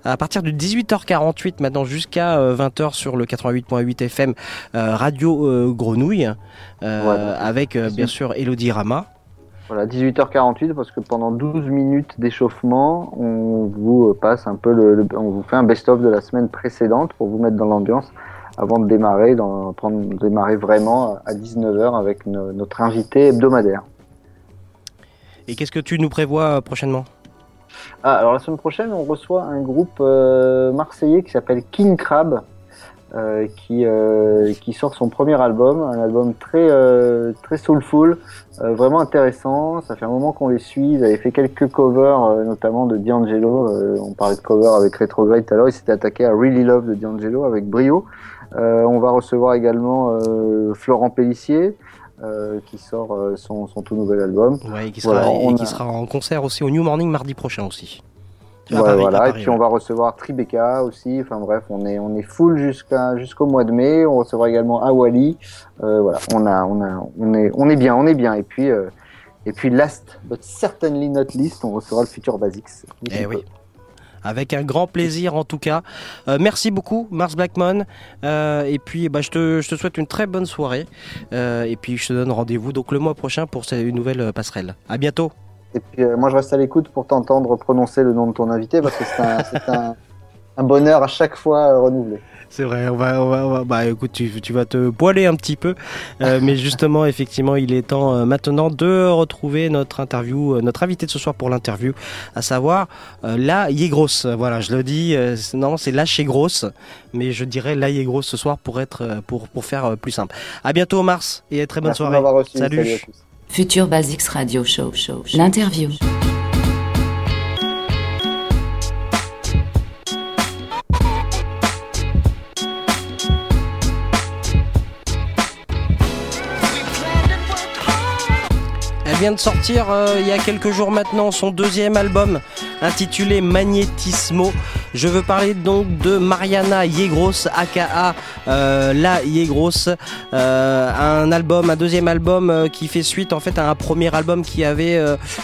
à partir de 18h48 maintenant jusqu'à euh, 20h sur le 88.8 FM Radio Grenouille avec bien sûr Elodie Rama. Voilà, 18h48 parce que pendant 12 minutes d'échauffement, on vous passe un peu le, le- on vous fait un best-of de la semaine précédente pour vous mettre dans l'ambiance avant de démarrer, dans, démarrer vraiment à 19h avec no- notre invité hebdomadaire. Et qu'est-ce que tu nous prévois euh, prochainement? Ah, alors la semaine prochaine, on reçoit un groupe euh, marseillais qui s'appelle King Crab, euh, qui, euh, qui sort son premier album, un album très, euh, très soulful, euh, vraiment intéressant. Ça fait un moment qu'on les suit. Ils avaient fait quelques covers, euh, notamment de D'Angelo. Euh, on parlait de cover avec Retrograde tout à l'heure. Ils s'étaient attaqués à Really Love de D'Angelo avec brio. Euh, on va recevoir également euh, Florent Pellissier. euh, qui sort euh, son, son tout nouvel album. Ouais, et qui sera, Voilà, et qui a- sera en concert aussi au New Morning mardi prochain aussi. À Ouais, Paris, à voilà, Paris, et puis ouais. on va recevoir Tribeca aussi. Enfin bref, on est on est full jusqu'à jusqu'au mois de mai. On recevra également Awali. Euh, voilà, on a on a on est on est bien, on est bien. Et puis euh, et puis last but certainly not least, on recevra le futur Basics. Eh oui. Avec un grand plaisir en tout cas. Euh, merci beaucoup Mars Blackmon. Et puis bah, je, te, je te souhaite une très bonne soirée. Et puis je te donne rendez-vous donc le mois prochain pour une nouvelle passerelle. À bientôt. Et puis euh, moi je reste à l'écoute pour t'entendre prononcer le nom de ton invité parce que c'est un, c'est un, un bonheur à chaque fois euh, renouvelé. C'est vrai, on va, on va, on va- bah écoute, tu, tu vas te poiler un petit peu, Euh, mais justement, effectivement, il est temps maintenant de retrouver notre interview, notre invité de ce soir pour l'interview, à savoir la Yegros. Voilà, je le dis, non, c'est la chez Grosse, mais je dirais la Yegros ce soir pour être, pour, pour faire plus simple. À bientôt Mars et très bonne Merci soirée. reçu. Salut. Salut à tous. Future Basics Radio Show. show, show. L'interview. Vient de sortir euh, il y a quelques jours maintenant son deuxième album intitulé Magnetismo. Je veux parler donc de Mariana Yegros, aka euh, La Yegros, euh, un album, un deuxième album qui fait suite en fait à un premier album qui avait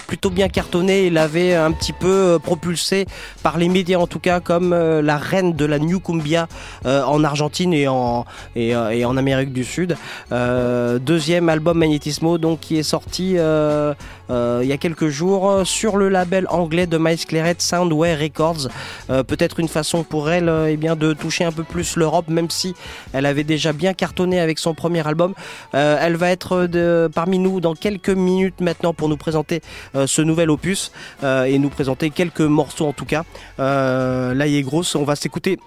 plutôt bien cartonné. Il avait un petit peu propulsé par les médias en tout cas comme la reine de la New Cumbia en Argentine et en, et, et Amérique du Sud. Deuxième album Magnetismo donc qui est sorti euh, il y a quelques jours euh, sur le label anglais de Miles Claret Soundway Records. Euh, Peut-être une façon pour elle euh, eh bien, de toucher un peu plus l'Europe, même si elle avait déjà bien cartonné avec son premier album. Euh, elle va être parmi nous dans quelques minutes maintenant pour nous présenter euh, ce nouvel opus euh, et nous présenter quelques morceaux en tout cas. Euh, là, il est grosse, on va s'écouter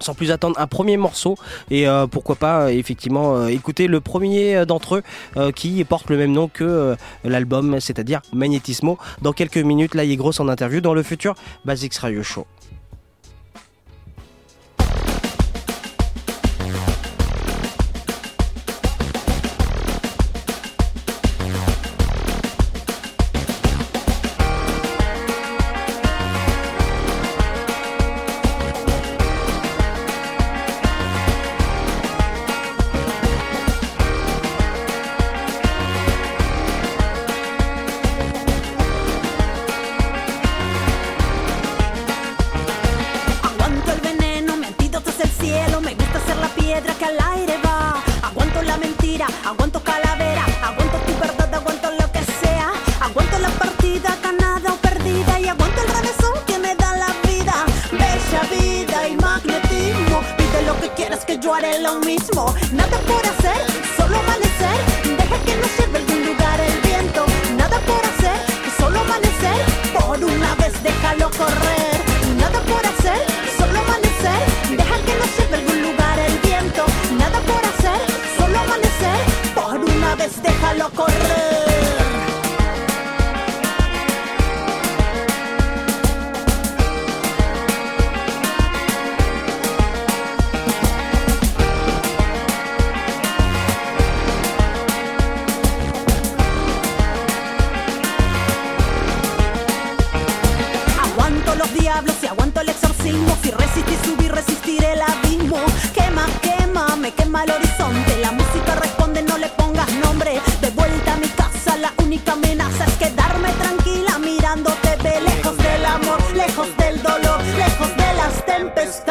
sans plus attendre un premier morceau. Et euh, pourquoi pas euh, effectivement euh, écouter le premier d'entre eux qui porte le même nom que l'album c'est-à-dire Magnetismo dans quelques minutes là il est grosse en interview dans le futur Basics Radio Show de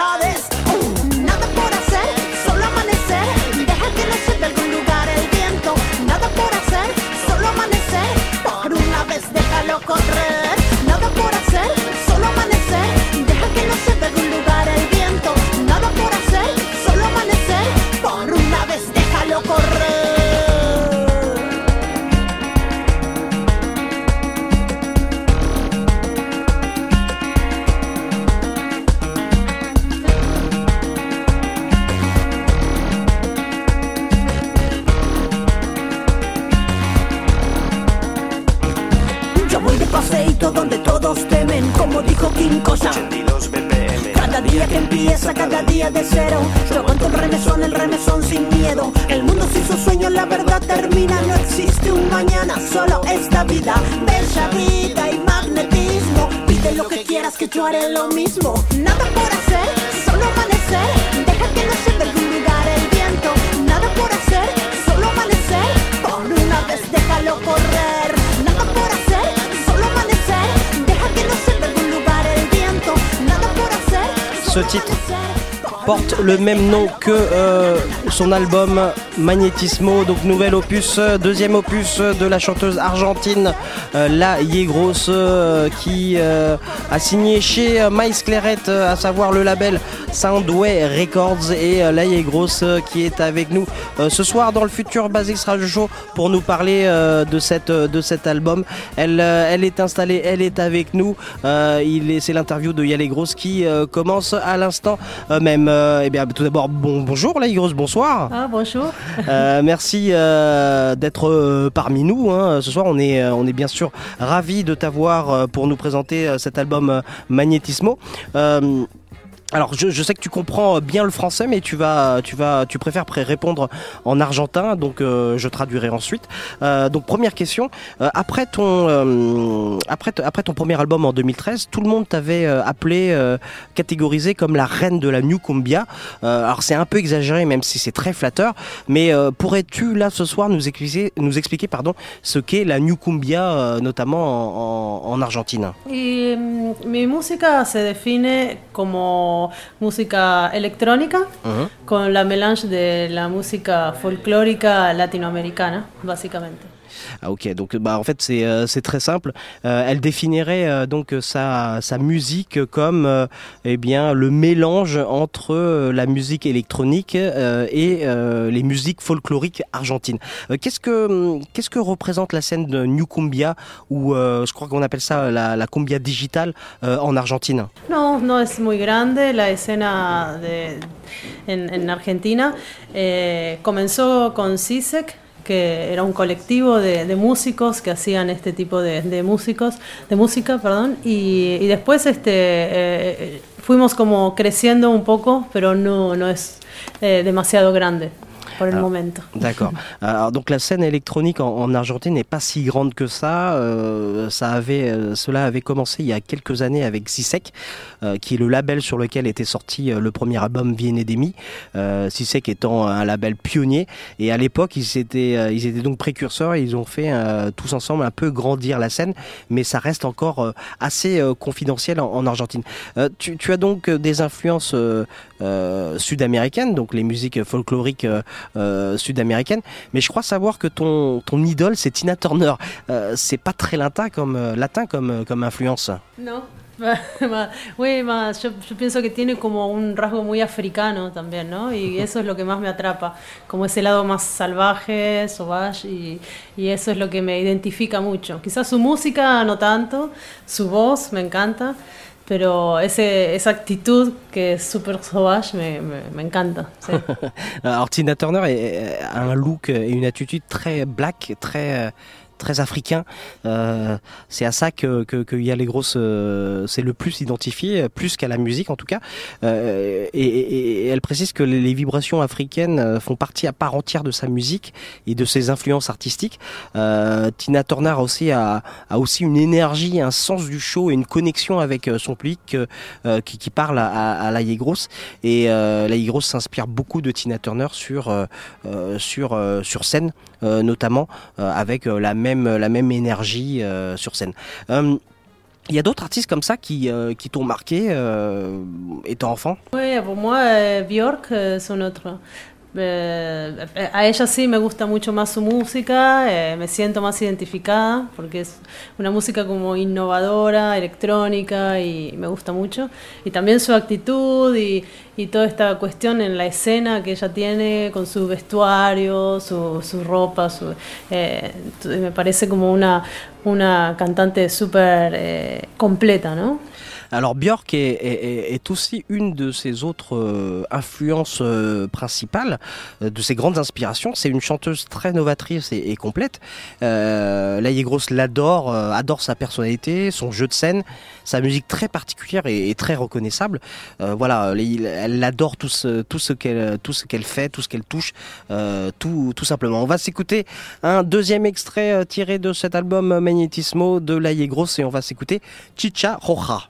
solo esta vida. Bella vida y magnetismo. Pide lo que quieras que yo haré lo mismo. Nada por hacer, solo amanecer. Deja que nos lleve algún lugar el viento. Nada por hacer, solo amanecer. Por una vez déjalo correr. Nada por hacer, solo amanecer. Deja que nos lleve algún lugar el viento. Nada por hacer. Ce titre porte le même nom que euh, son album Magnetismo, donc nouvel opus, euh, deuxième opus de la chanteuse argentine euh, La Yegros euh, qui euh, a signé chez euh, Miles Claret, euh, à savoir le label Soundway Records et euh, La Yegros euh, qui est avec nous euh, ce soir dans le futur Basics Radio Show pour nous parler euh, de, cette, de cet album. Elle, elle est installée, elle est avec nous. Il est, c'est l'interview de Yale Gross qui commence à l'instant même. Euh, eh bien, tout d'abord, bon, bonjour Yale Gross, bonsoir. Ah, bonjour. Merci d'être parmi nous. hein. Ce soir, on est, on est bien sûr ravis de t'avoir pour nous présenter cet album Magnetismo. Euh, alors, je, sais que tu comprends bien le français, mais tu vas, tu vas, tu préfères pré- répondre en argentin, donc euh, je traduirai ensuite. Euh, donc, première question. Euh, après ton, après, après ton premier album en 2013, tout le monde t'avait appelé, catégorisé comme la reine de la new cumbia. Alors, c'est un peu exagéré, même si c'est très flatteur. Mais pourrais-tu là ce soir nous expliquer, nous expliquer, pardon, ce qu'est la new cumbia, notamment en, en- en Argentine? Y mm, se define como música electrónica con la melange de la música folclórica latinoamericana, básicamente. Ah ok, donc bah en fait c'est euh, c'est très simple. Euh, elle définirait euh, donc sa musique comme eh bien le mélange entre la musique électronique et les musiques folkloriques argentines. Qu'est-ce que hum, qu'est-ce que représente la scène de New Cumbia ou je crois qu'on appelle ça la, cumbia digitale en Argentine? No, no es muy grande la escena de, en, en Argentina. Eh, comenzó con CISEC, que era un colectivo de, músicos que hacían este tipo de, músicos, de música, perdón, y, y después este, eh, fuimos como creciendo un poco, pero no, no es eh, demasiado grande Ah. D'accord. Alors donc la scène électronique en, en Argentine n'est pas si grande que ça. Euh, ça avait, euh, cela avait commencé il y a quelques années avec Sisek, euh, qui est le label sur lequel était sorti euh, le premier album Viene de Mi. Euh, Sisek étant un label pionnier. Et à l'époque, ils étaient, euh, ils étaient donc précurseurs. Et ils ont fait euh, tous ensemble un peu grandir la scène, mais ça reste encore euh, assez euh, confidentiel en, en Argentine. Euh, tu, tu as donc euh, des influences euh, euh, sud-américaines, donc les musiques folkloriques euh, sud-américaine. Mais je crois savoir que ton, ton idole, c'est Tina Turner. Euh, c'est pas très latin comme, euh, latin comme, euh, comme influence. No. Ma- Oui, más, yo, yo pienso que tiene como un rasgo muy africano también, ¿no? Y eso es lo que más me atrapa, como ese lado más salvaje, sauvage, y, y eso es lo que me identifica mucho. Quizás su música no tanto, su voz me encanta, pero ese, esa actitud que es súper sauvage me, me, me encanta. Alors Tina Turner a un look et une attitude très black, très euh, très africain. Euh, c'est à ça que que- qu'il y a les grosses, euh, c'est le plus identifié, plus qu'à la musique en tout cas. Euh, et, elle précise que les, vibrations africaines font partie à part entière de sa musique et de ses influences artistiques. Tina Turner aussi a, a aussi une énergie, un sens du show et une connexion avec son public qui, parle à, à, La Grosse. Et La Grosse s'inspire beaucoup de Tina Turner sur sur sur scène, notamment euh, avec euh, la même la même énergie euh, sur scène. Euh, il y a d'autres artistes comme ça qui, euh, qui t'ont marqué euh, étant enfant? Ouais, pour moi, eh, Björk son otro. Eh, a ella sí me gusta mucho más su música, eh, me siento más identificada porque es una música como innovadora, electrónica y me gusta mucho. Y también su actitud y, toda esta cuestión en la escena que ella tiene con su vestuario, su, ropa, su, eh, me parece como una, una cantante súper eh, completa, ¿no? Alors Björk est, est- est aussi une de ses autres euh, influences euh, principales, euh, de ses grandes inspirations. C'est une chanteuse très novatrice et, et complète. Euh, l'adore, adore sa personnalité, son jeu de scène, sa musique très particulière et, et très reconnaissable. Euh, voilà, elle adore tout ce, tout ce qu'elle tout ce qu'elle fait, tout ce qu'elle touche, euh, tout, tout simplement. On va s'écouter un deuxième extrait tiré de cet album Magnetismo de Laïe Grosse et on va s'écouter Chicha Roja.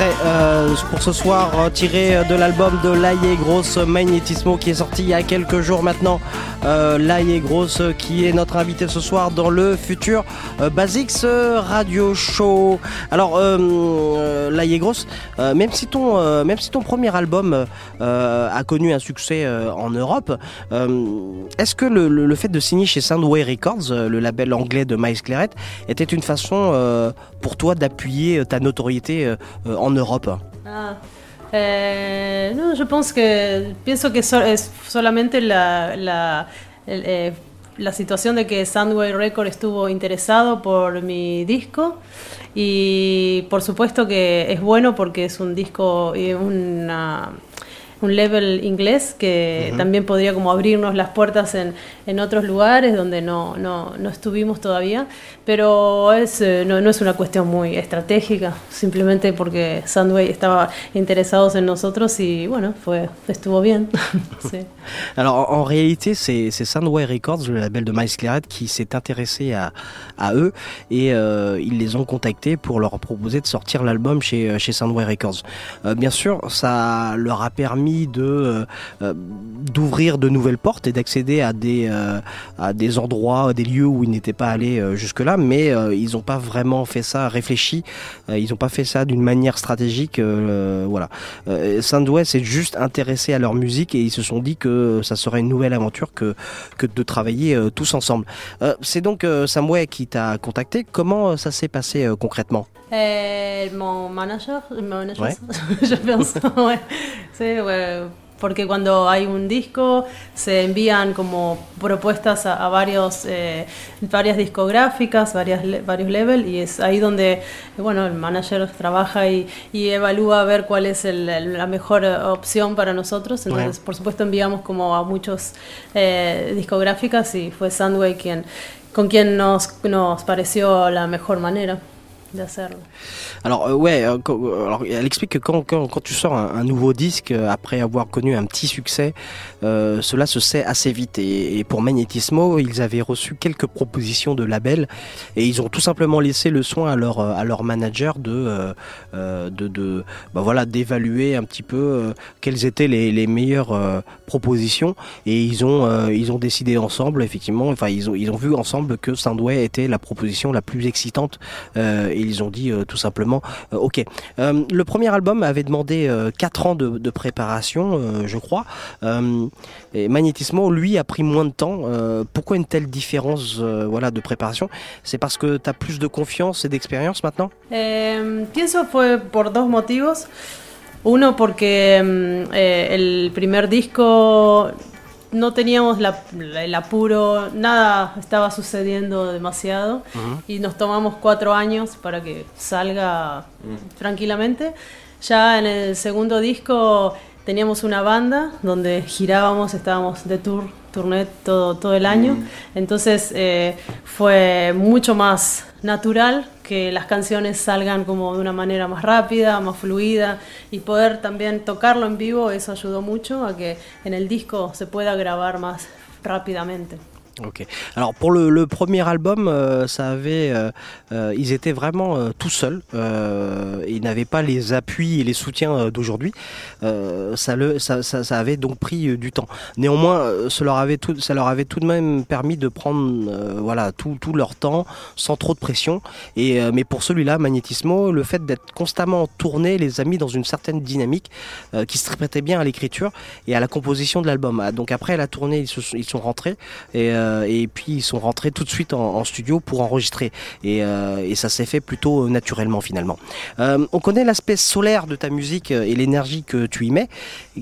Euh, pour ce soir tiré de l'album de Laie Grosse Magnétismo qui est sorti il y a quelques jours maintenant. Euh, Laie Grosse qui est notre invité ce soir dans le futur euh, Basics Radio Show. Alors euh, euh, Laie Grosse, euh, même si ton euh, premier album euh, a connu un succès euh, en Europe, euh, est-ce que le, fait de signer chez Soundway Records, euh, le label anglais de Miles Claret, était une façon euh, pour toi d'appuyer ta notoriété euh, euh, en Europe? Ah, eh, no, yo pienso que, pienso que so- es solamente la, la, eh, la situación de que Soundwave Record estuvo interesado por mi disco y por supuesto que es bueno porque es un disco y una un level inglés que Ujú. también podría como abrirnos las puertas en, en otros lugares donde no, no, no estuvimos todavía, pero es, eh, no, no es una cuestión muy estratégica, simplemente porque Soundwave estaba interesados en nosotros y bueno, fue, estuvo bien. Sí. Alors en, réalité, c'est Soundway Records, le label de Miles Claret, qui s'est intéressé à, à eux et euh, ils les ont contactés pour leur proposer de sortir l'album chez, chez Soundway Records. Euh, bien sûr, ça leur a permis de euh, euh, d'ouvrir de nouvelles portes et d'accéder à des euh, endroits, des lieux où ils n'étaient pas allés euh, jusque-là, mais ils n'ont pas vraiment fait ça réfléchi. Ils n'ont pas fait ça d'une manière stratégique. voilà. Soundway s'est juste intéressé à leur musique et ils se sont dit que ça serait une nouvelle aventure que que de travailler tous ensemble. C'est donc Samway qui t'a contacté. Comment ça s'est passé concrètement? Eh, mon manager, manager, Ouais. yo pienso, ouais. Sí, ouais, porque cuando hay un disco se envían como propuestas a, a varios, eh, varias discográficas, varias, varios levels y es ahí donde bueno, el manager trabaja y, y evalúa a ver cuál es el- el- la mejor opción para nosotros. Entonces, por supuesto, enviamos como a muchos eh, discográficas y fue Sandway quien, con quien nos, nos pareció la mejor manera Alors euh, ouais, euh, euh, elle explique que quand, quand, tu sors un, nouveau disque après avoir connu un petit succès, cela se sait assez vite. Et, pour Magnetismo, ils avaient reçu quelques propositions de labels et ils ont tout simplement laissé le soin à leur à leur manager de de, bah d'évaluer un petit peu quelles étaient les, meilleures propositions et ils ont décidé ensemble effectivement enfin ils ont vu ensemble que Soundway était la proposition la plus excitante et ils ont dit euh, tout simplement euh, ok. Euh, le premier album avait demandé 4 ans de, préparation je crois. Et Magnetismo lui a pris moins de temps. Pourquoi une telle différence voilà de préparation? C'est parce que tu as plus de confiance et d'expérience maintenant? Eh, pienso fue por dos motivos. Uno porque mm, eh, el primer disco no teníamos la- la- el apuro, nada estaba sucediendo demasiado y nos tomamos cuatro años para que salga tranquilamente. Ya en el segundo disco teníamos una banda donde girábamos, estábamos de tour, tourné todo, todo el año. Entonces eh, fue mucho más natural que las canciones salgan como de una manera más rápida, más fluida y poder también tocarlo en vivo, eso ayudó mucho a que en el disco se pueda grabar más rápidamente. Ok. Alors pour le, le premier album, euh, ça avait, euh, euh, ils étaient vraiment euh, tout seuls. Euh, ils n'avaient pas les appuis et les soutiens euh, d'aujourd'hui. Ça, le, ça, ça, ça avait donc pris du temps. Néanmoins, ça leur avait tout, ça leur avait tout de même permis de prendre, voilà, tout, tout leur temps sans trop de pression. Et mais pour celui-là, Magnetismo, le fait d'être constamment tourné les a mis dans une certaine dynamique qui se prêtait bien à l'écriture et à la composition de l'album. Ah, Donc après la tournée, ils, se ils sont rentrés et, et puis ils sont rentrés tout de suite en, studio pour enregistrer. Et, euh, et ça s'est fait plutôt euh, naturellement finalement. Euh, on connaît l'aspect solaire de ta musique euh, et l'énergie que tu y mets,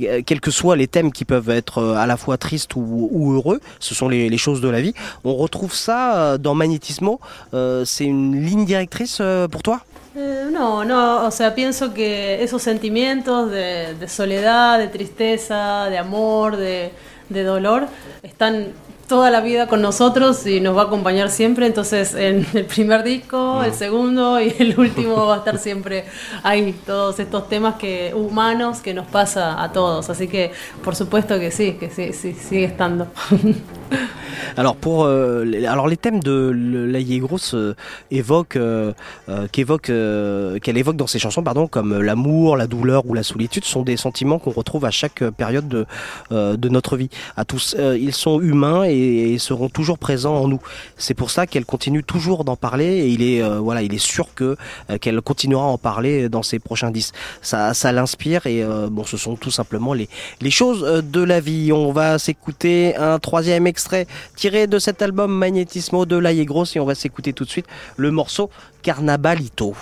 euh, quels que soient les thèmes qui peuvent être euh, à la fois tristes ou, heureux, ce sont les, choses de la vie. On retrouve ça euh, dans Magnetismo. Euh, C'est une ligne directrice euh, pour toi? Eh, no, no, o sea, pienso que esos sentimientos de, de soledad, de tristeza, de amor, de, de dolor, están toda la vida con nosotros y nos va a acompañar siempre. Entonces, en el primer disco, el segundo y el último va a estar siempre ahí, todos estos temas que humanos que nos pasa a todos. Así que, por supuesto que sí, que sí, sí sigue estando. Alors pour euh, les, alors les thèmes de Laïe Grosse euh, évoquent euh, euh, qu'évoque euh, qu'elle évoque dans ses chansons pardon comme euh, l'amour, la douleur ou la solitude sont des sentiments qu'on retrouve à chaque période de de notre vie. À tous ils sont humains et, et seront toujours présents en nous. C'est pour ça qu'elle continue toujours d'en parler et il est euh, voilà, il est sûr que euh, qu'elle continuera à en parler dans ses prochains disques. Ça ça l'inspire et euh, bon ce sont tout simplement les les choses de la vie. On va s'écouter un troisième extrait tiré de cet album Magnétismo de Laïe Grosse et on va s'écouter tout de suite le morceau Carnabalito.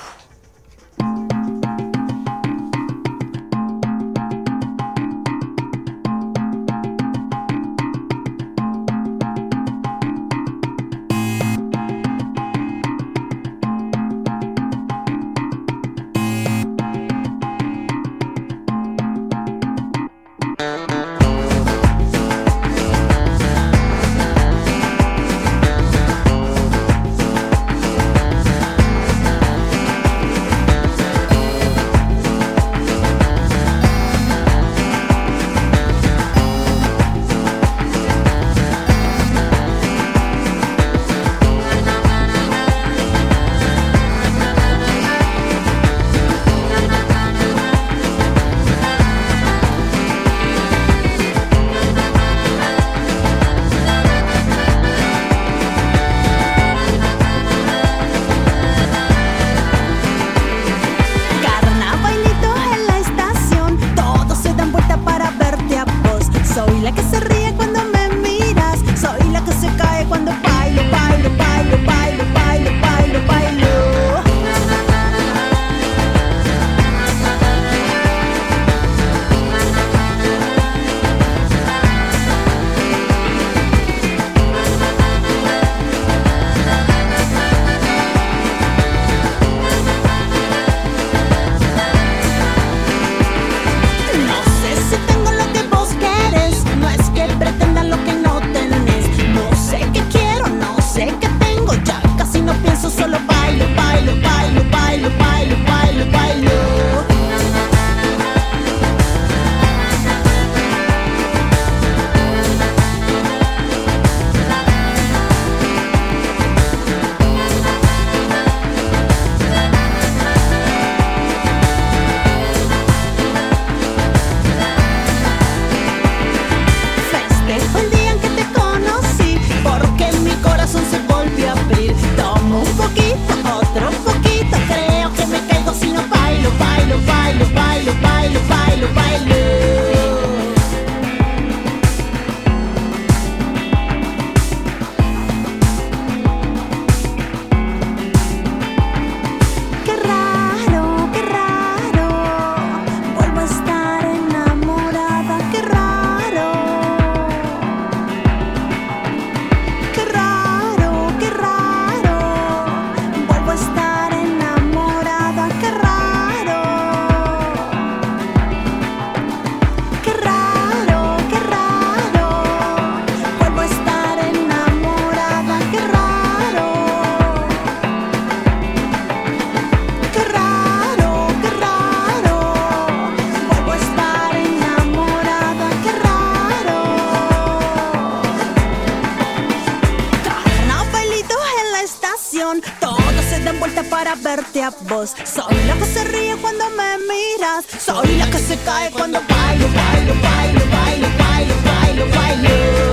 Verte a vos. Soy la que se ríe cuando me miras, soy la que se cae cuando bailo, bailo, bailo, bailo, bailo, bailo, bailo.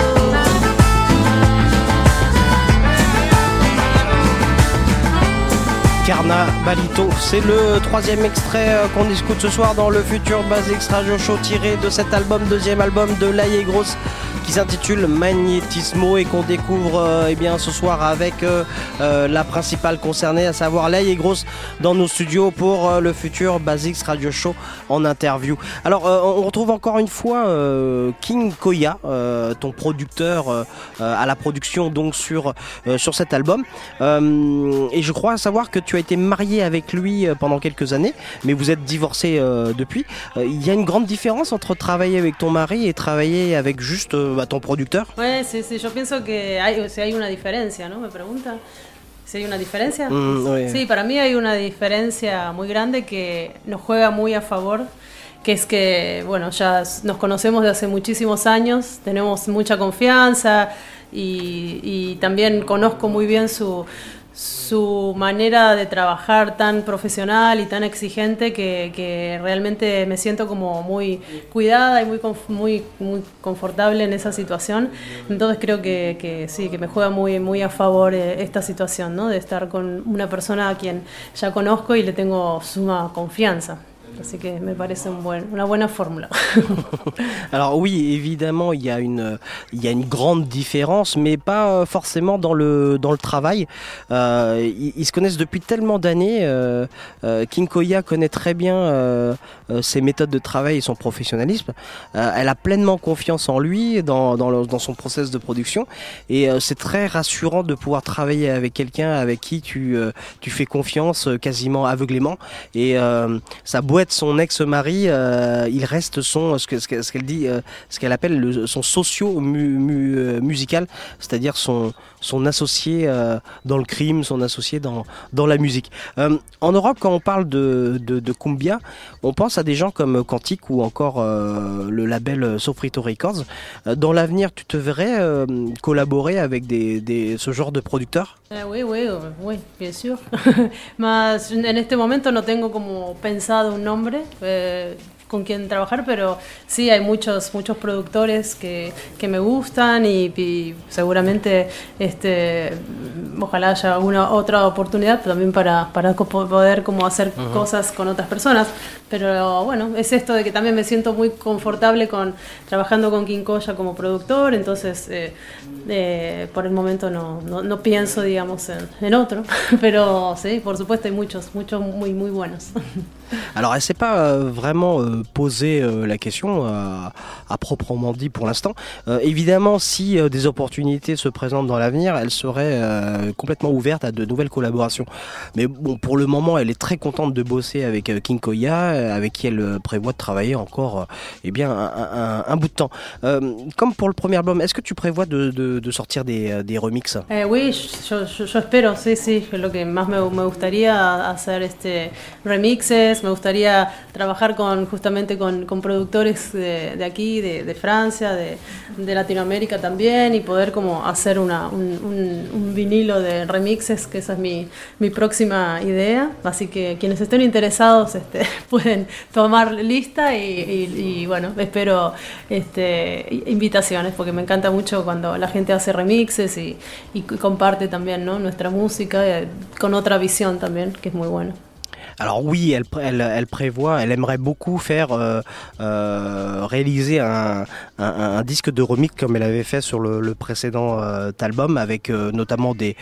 Carnabalito, c'est le troisième extrait euh, qu'on discute ce soir dans le futur Basics Radio Show tiré de cet album, deuxième album de Laïe Grosse qui s'intitule Magnétismo et qu'on découvre euh, eh bien, ce soir avec euh, la principale concernée, à savoir Laïe Grosse dans nos studios pour euh, le futur Basics Radio Show en interview. Alors euh, on retrouve encore une fois euh, King Koya, ton producteur à la production donc sur, sur cet album. Et je crois savoir que tu as été marié avec lui pendant quelques années, mais vous êtes divorcé depuis. Il y a une grande différence entre travailler avec ton mari et travailler avec juste bah, ton producteur? Ouais, sí, sí, yo pienso que hay, o. Me pregunta si hay una diferencia. Mm. Sí, para mí hay una diferencia muy grande que nos juega muy a favor, que es que, bueno, ya nos conocemos de hace muchísimos años, tenemos mucha confianza, y, y también conozco muy bien su, su manera de trabajar tan profesional y tan exigente que, realmente me siento como muy cuidada y muy, muy, muy confortable en esa situación. Entonces creo que, que sí, que me juega muy, muy a favor eh, esta situación, ¿no? de estar con una persona a quien ya conozco y le tengo suma confianza. Así que me parece un buen, una. Alors oui, évidemment, il y a une, grande différence, mais pas euh, forcément dans le, travail. Euh, ils, se connaissent depuis tellement d'années. euh, euh, King Koya connaît très bien ses méthodes de travail et son professionnalisme. Elle a pleinement confiance en lui, dans, dans, son process de production. Et c'est très rassurant de pouvoir travailler avec quelqu'un avec qui tu, tu fais confiance quasiment aveuglément. Et ça a son ex-mari, euh, il reste son, ce que- ce que- ce qu'elle dit, euh, ce qu'elle appelle le- son socio-musical, c'est-à-dire son, son associé euh, dans le crime, son associé dans, la musique. Euh, en Europe, quand on parle de, cumbia, on pense à des gens comme Quantic ou encore euh, le label Sofrito Records. Euh, Dans l'avenir, tu te verrais euh, collaborer avec des, ce genre de producteurs? Oui, oui, oui, bien sûr. Más en este momento no tengo como pensado un nombre eh, con quien trabajar, pero sí hay muchos muchos productores que, que me gustan y, y seguramente este ojalá haya alguna otra oportunidad también para, para poder como hacer Ujú. cosas con otras personas. Pero bueno, es esto de que también me siento muy confortable con trabajando con Quincoya como productor, entonces eh, eh, por el momento no, no, no pienso, digamos, en, en otro. Pero sí, por supuesto hay muchos, muchos muy, muy buenos. Alors, elle s'est pas euh, vraiment euh, posé euh, la question euh, à proprement dit pour l'instant. Euh, évidemment, si euh, des opportunités se présentent dans l'avenir, elle serait euh, complètement ouverte à de nouvelles collaborations. Mais bon, pour le moment, elle est très contente de bosser avec euh, King Koya, euh, avec qui elle euh, prévoit de travailler encore, euh, eh bien, un, bout de temps. Euh, comme pour le premier album, est-ce que tu prévois de, sortir des, euh, des remixes Eh, oui, yo, yo, yo espero, sí, sí, lo que más me, me gustaría hacer este remixes, me gustaría trabajar con justamente con, productores de, aquí, de, Francia, de, Latinoamérica también, y poder como hacer un, vinilo de remixes, que esa es mi, próxima idea. Así que quienes estén interesados este, pueden tomar lista y, y- bueno, espero este, invitaciones, porque me encanta mucho cuando la gente hace remixes y, comparte también nuestra música eh, con otra visión también, que es muy bueno. Alors oui, elle, pré- elle, elle prévoit, elle aimerait beaucoup faire euh, euh, réaliser un, disque de remix comme elle avait fait sur le, précédent euh, album avec notamment des,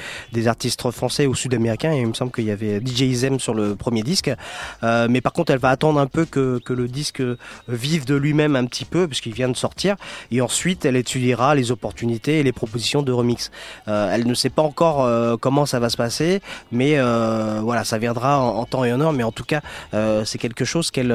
artistes français ou sud-américains. Il me semble qu'il y avait DJ Izem sur le premier disque. Mais par contre, elle va attendre un peu que, le disque vive de lui-même un petit peu puisqu'il vient de sortir. Et ensuite, elle étudiera les opportunités et les propositions de remix. Elle ne sait pas encore comment ça va se passer, mais voilà, ça viendra en, en temps et heure. Mais en tout cas, euh, c'est quelque chose qu'elle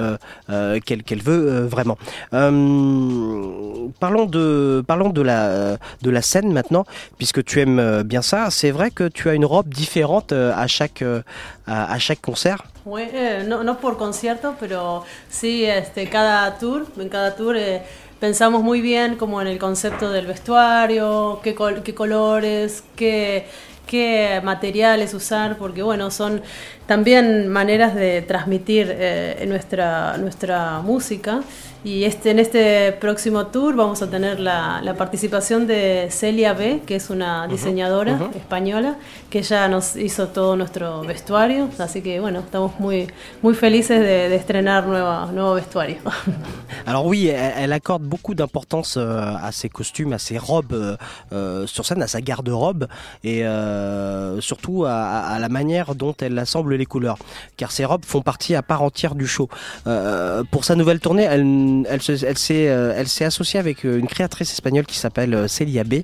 euh, qu'elle qu'elle veut euh, vraiment. Euh, parlons de parlons de la de la scène maintenant, puisque tu aimes euh, bien ça. C'est vrai que tu as une robe différente euh, à chaque euh, à, chaque concert? Oui, no, no por concierto, pero sí, este, cada tour, en cada tour eh, pensamos muy bien como en el concepto del vestuario, qué, col- qué colores, qué, qué materiales usar, porque bueno, son también maneras de transmitir eh, nuestra, nuestra música. Y este, en este próximo tour vamos a tener la, la participación de Celia B, que es una diseñadora ujú. española, que ella nos hizo todo nuestro vestuario. Así que bueno, estamos muy, muy felices de, de estrenar nueva, nuevo vestuario. Alors oui, elle, elle accorde beaucoup d'importance euh, à ses costumes, à ses robes euh, euh, sur scène, à sa garde-robe et euh, surtout à, à la manière dont elle assemble les couleurs. Car ces robes font partie à part entière du show. Euh, pour sa nouvelle tournée, elle, euh, elle s'est associée avec euh, une créatrice espagnole qui s'appelle euh, Celia B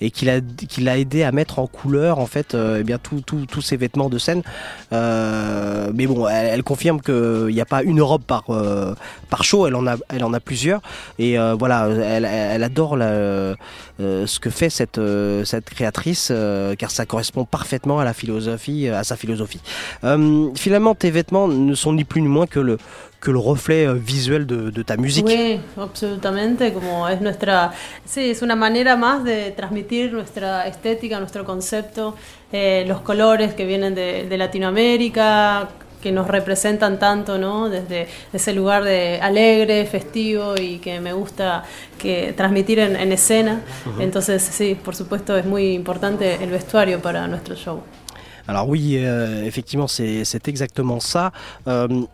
et qui l'a qui l'a aidé à mettre en couleur en fait eh tous ses vêtements de scène. Mais bon, elle, confirme qu'il n'y a pas une robe par show, elle en a plusieurs et voilà, elle, adore ce que fait cette créatrice car ça correspond parfaitement à à sa philosophie. Finalement, tes vêtements ne sont ni plus ni moins que le que le reflet euh, visuel de, de ta musique. Oui, absolutamente, como es nuestra, sí, es una manera más de transmitir nuestra estética, nuestro concepto, eh, los colores que vienen de, de Latinoamérica, que nos representan tanto, ¿no? Desde ese lugar de alegre, festivo y que me gusta que transmitir en, en escena. Ujú. Entonces, sí, por supuesto es muy importante el vestuario para nuestro show. Alors oui, euh, effectivement, c'est c'est exactement ça. Euh,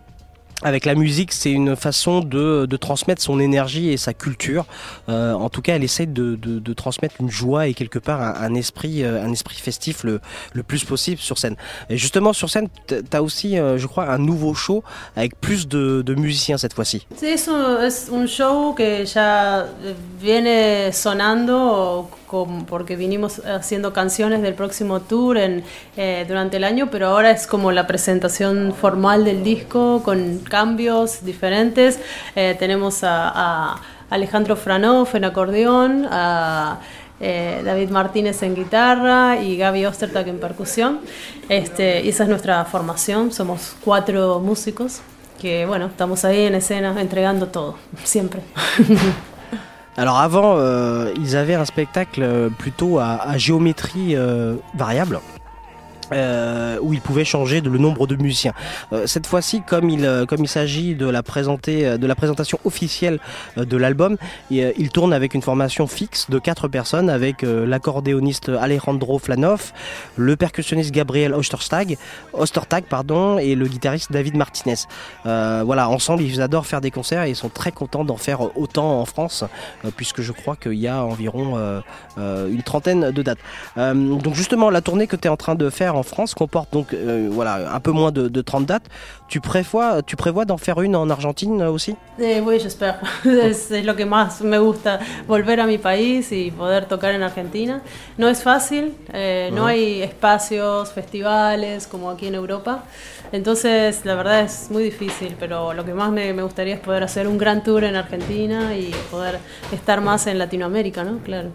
avec la musique, c'est une façon de, de transmettre son énergie et sa culture. Euh, en tout cas, elle essaie de, de- transmettre une joie et quelque part un, esprit, euh, un esprit festif le, le plus possible sur scène. Et justement, sur scène, tu as aussi, euh, je crois, un nouveau show avec plus de, musiciens cette fois-ci. Es un, show que ya viene sonando porque vinimos haciendo canciones del próximo tour en, eh, durante el año, pero ahora es como la presentación formal del disco con cambios diferentes. Eh, tenemos a, a Alejandro Franov en acordeón, a eh, David Martínez en guitarra y Gaby Ostertag en percusión. Este, y esa es nuestra formación, somos cuatro músicos que bueno, estamos ahí en escena entregando todo, siempre. Alors avant, euh, ils avaient un spectacle euh, plutôt à, géométrie euh, variable. Euh, où ils pouvaient changer de- le nombre de musiciens. Euh, cette fois-ci, comme il euh, comme il s'agit de la euh, de la présentation officielle euh, de l'album, il, il tourne avec une formation fixe de quatre personnes avec l'accordéoniste Alejandro Flanov, le percussionniste Gabriel Ostertag, Ostertag pardon, et le guitariste David Martinez. Voilà, ensemble, ils adorent faire des concerts et ils sont très contents d'en faire autant en France, puisque je crois qu'il y a environ une trentaine de dates. Donc justement, la tournée que tu es en train de faire en France comporte donc euh, voilà un peu moins de, de 30 dates. Tu prévois, tu prévois d'en faire une en Argentine aussi Eh, oui, j'espère. es, lo que más me gusta, volver a mi país y poder tocar en Argentina. No es fácil, eh, no hay espacios, festivales como aquí en Europa. Entonces, la verdad es muy difícil, pero lo que más me, me gustaría es poder hacer un gran tour en Argentina y poder estar más en Latinoamérica, ¿no? Claro.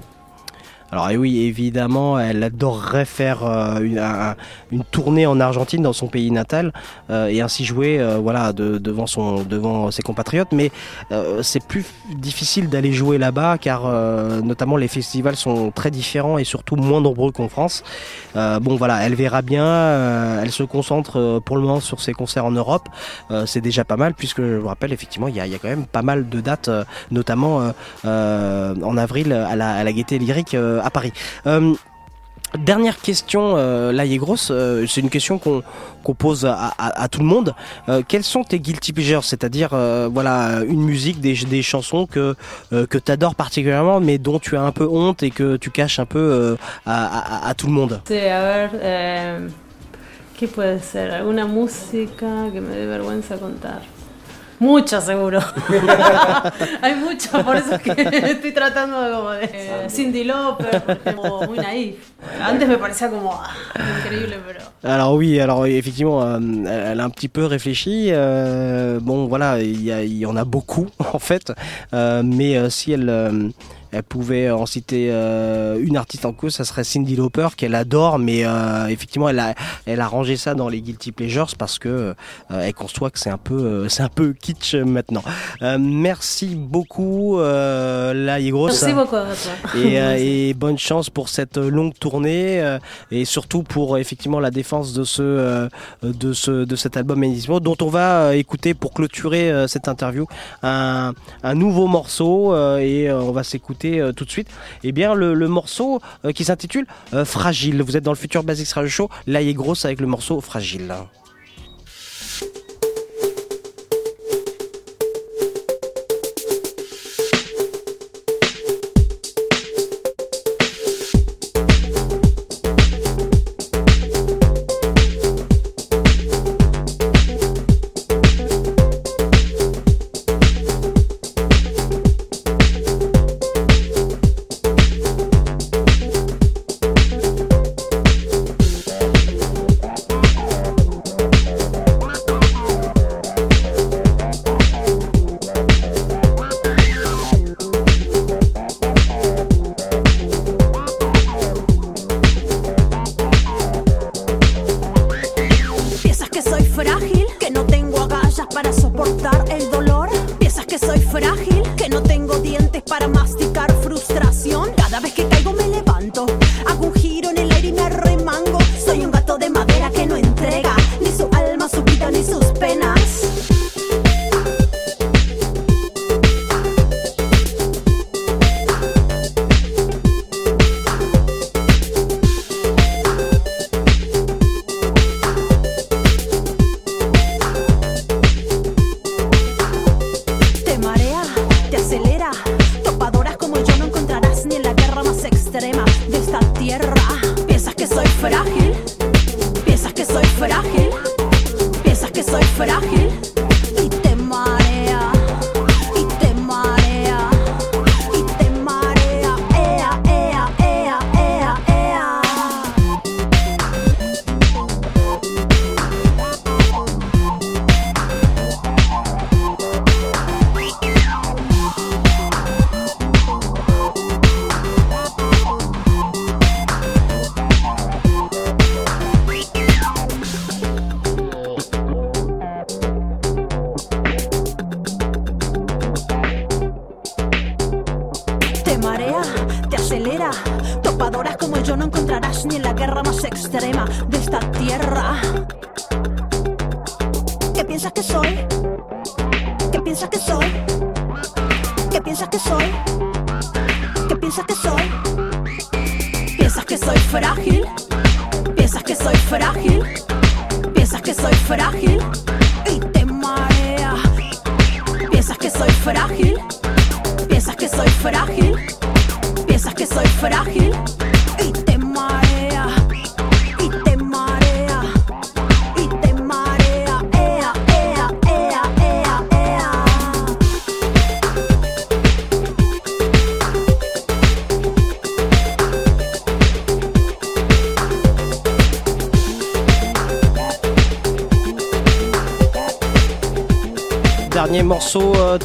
Alors et oui, évidemment, elle adorerait faire euh, une, un- une tournée en Argentine, dans son pays natal, euh, et ainsi jouer, euh, voilà, de- devant ses compatriotes. Mais c'est plus difficile d'aller jouer là-bas, car notamment les festivals sont très différents et surtout moins nombreux qu'en France. Bon, voilà, elle verra bien. elle se concentre pour le moment sur ses concerts en Europe. C'est déjà pas mal, puisque je vous rappelle effectivement, il y a, quand même pas mal de dates, notamment en avril à la, à la Gaieté Lyrique à Paris. Euh, Dernière question, euh, là, il est grosse. euh, c'est une question qu'on pose à, tout le monde. Euh, quels sont tes guilty pleasures? C'est-à-dire, euh, voilà, une musique, des, chansons que euh, que t'adores particulièrement, mais dont tu as un peu honte et que tu caches un peu euh, à, tout le monde? Muchas, seguro. Hay muchas, por eso es que estoy tratando de como de... Cindy por ejemplo, muy naif. Antes me parecía como ah, increíble, pero... Alors oui, alors effectivement, euh, elle a un petit peu réfléchi. euh, bon, voilà, il y, y en a beaucoup en fait, Euh, mais euh, si elle euh, elle pouvait en citer euh, une artiste en cause, ça serait Cindy Lauper qu'elle adore, mais euh, effectivement, elle a elle a rangé ça dans les guilty pleasures parce que euh, elle conçoit que c'est un peu euh, c'est un peu kitsch maintenant. Euh, merci beaucoup, euh, la Yegros. Merci beaucoup à toi. Et, euh, et bonne chance pour cette longue tournée euh, et surtout pour effectivement la défense de ce euh, de ce de cet album Enigmo dont on va écouter pour clôturer euh, cette interview un, un nouveau morceau euh, et on va s'écouter euh, tout de suite et bien le, le morceau euh, qui s'intitule euh, Fragile. Vous êtes dans le futur Basics Radio Show. Là, il est grosse avec le morceau Fragile.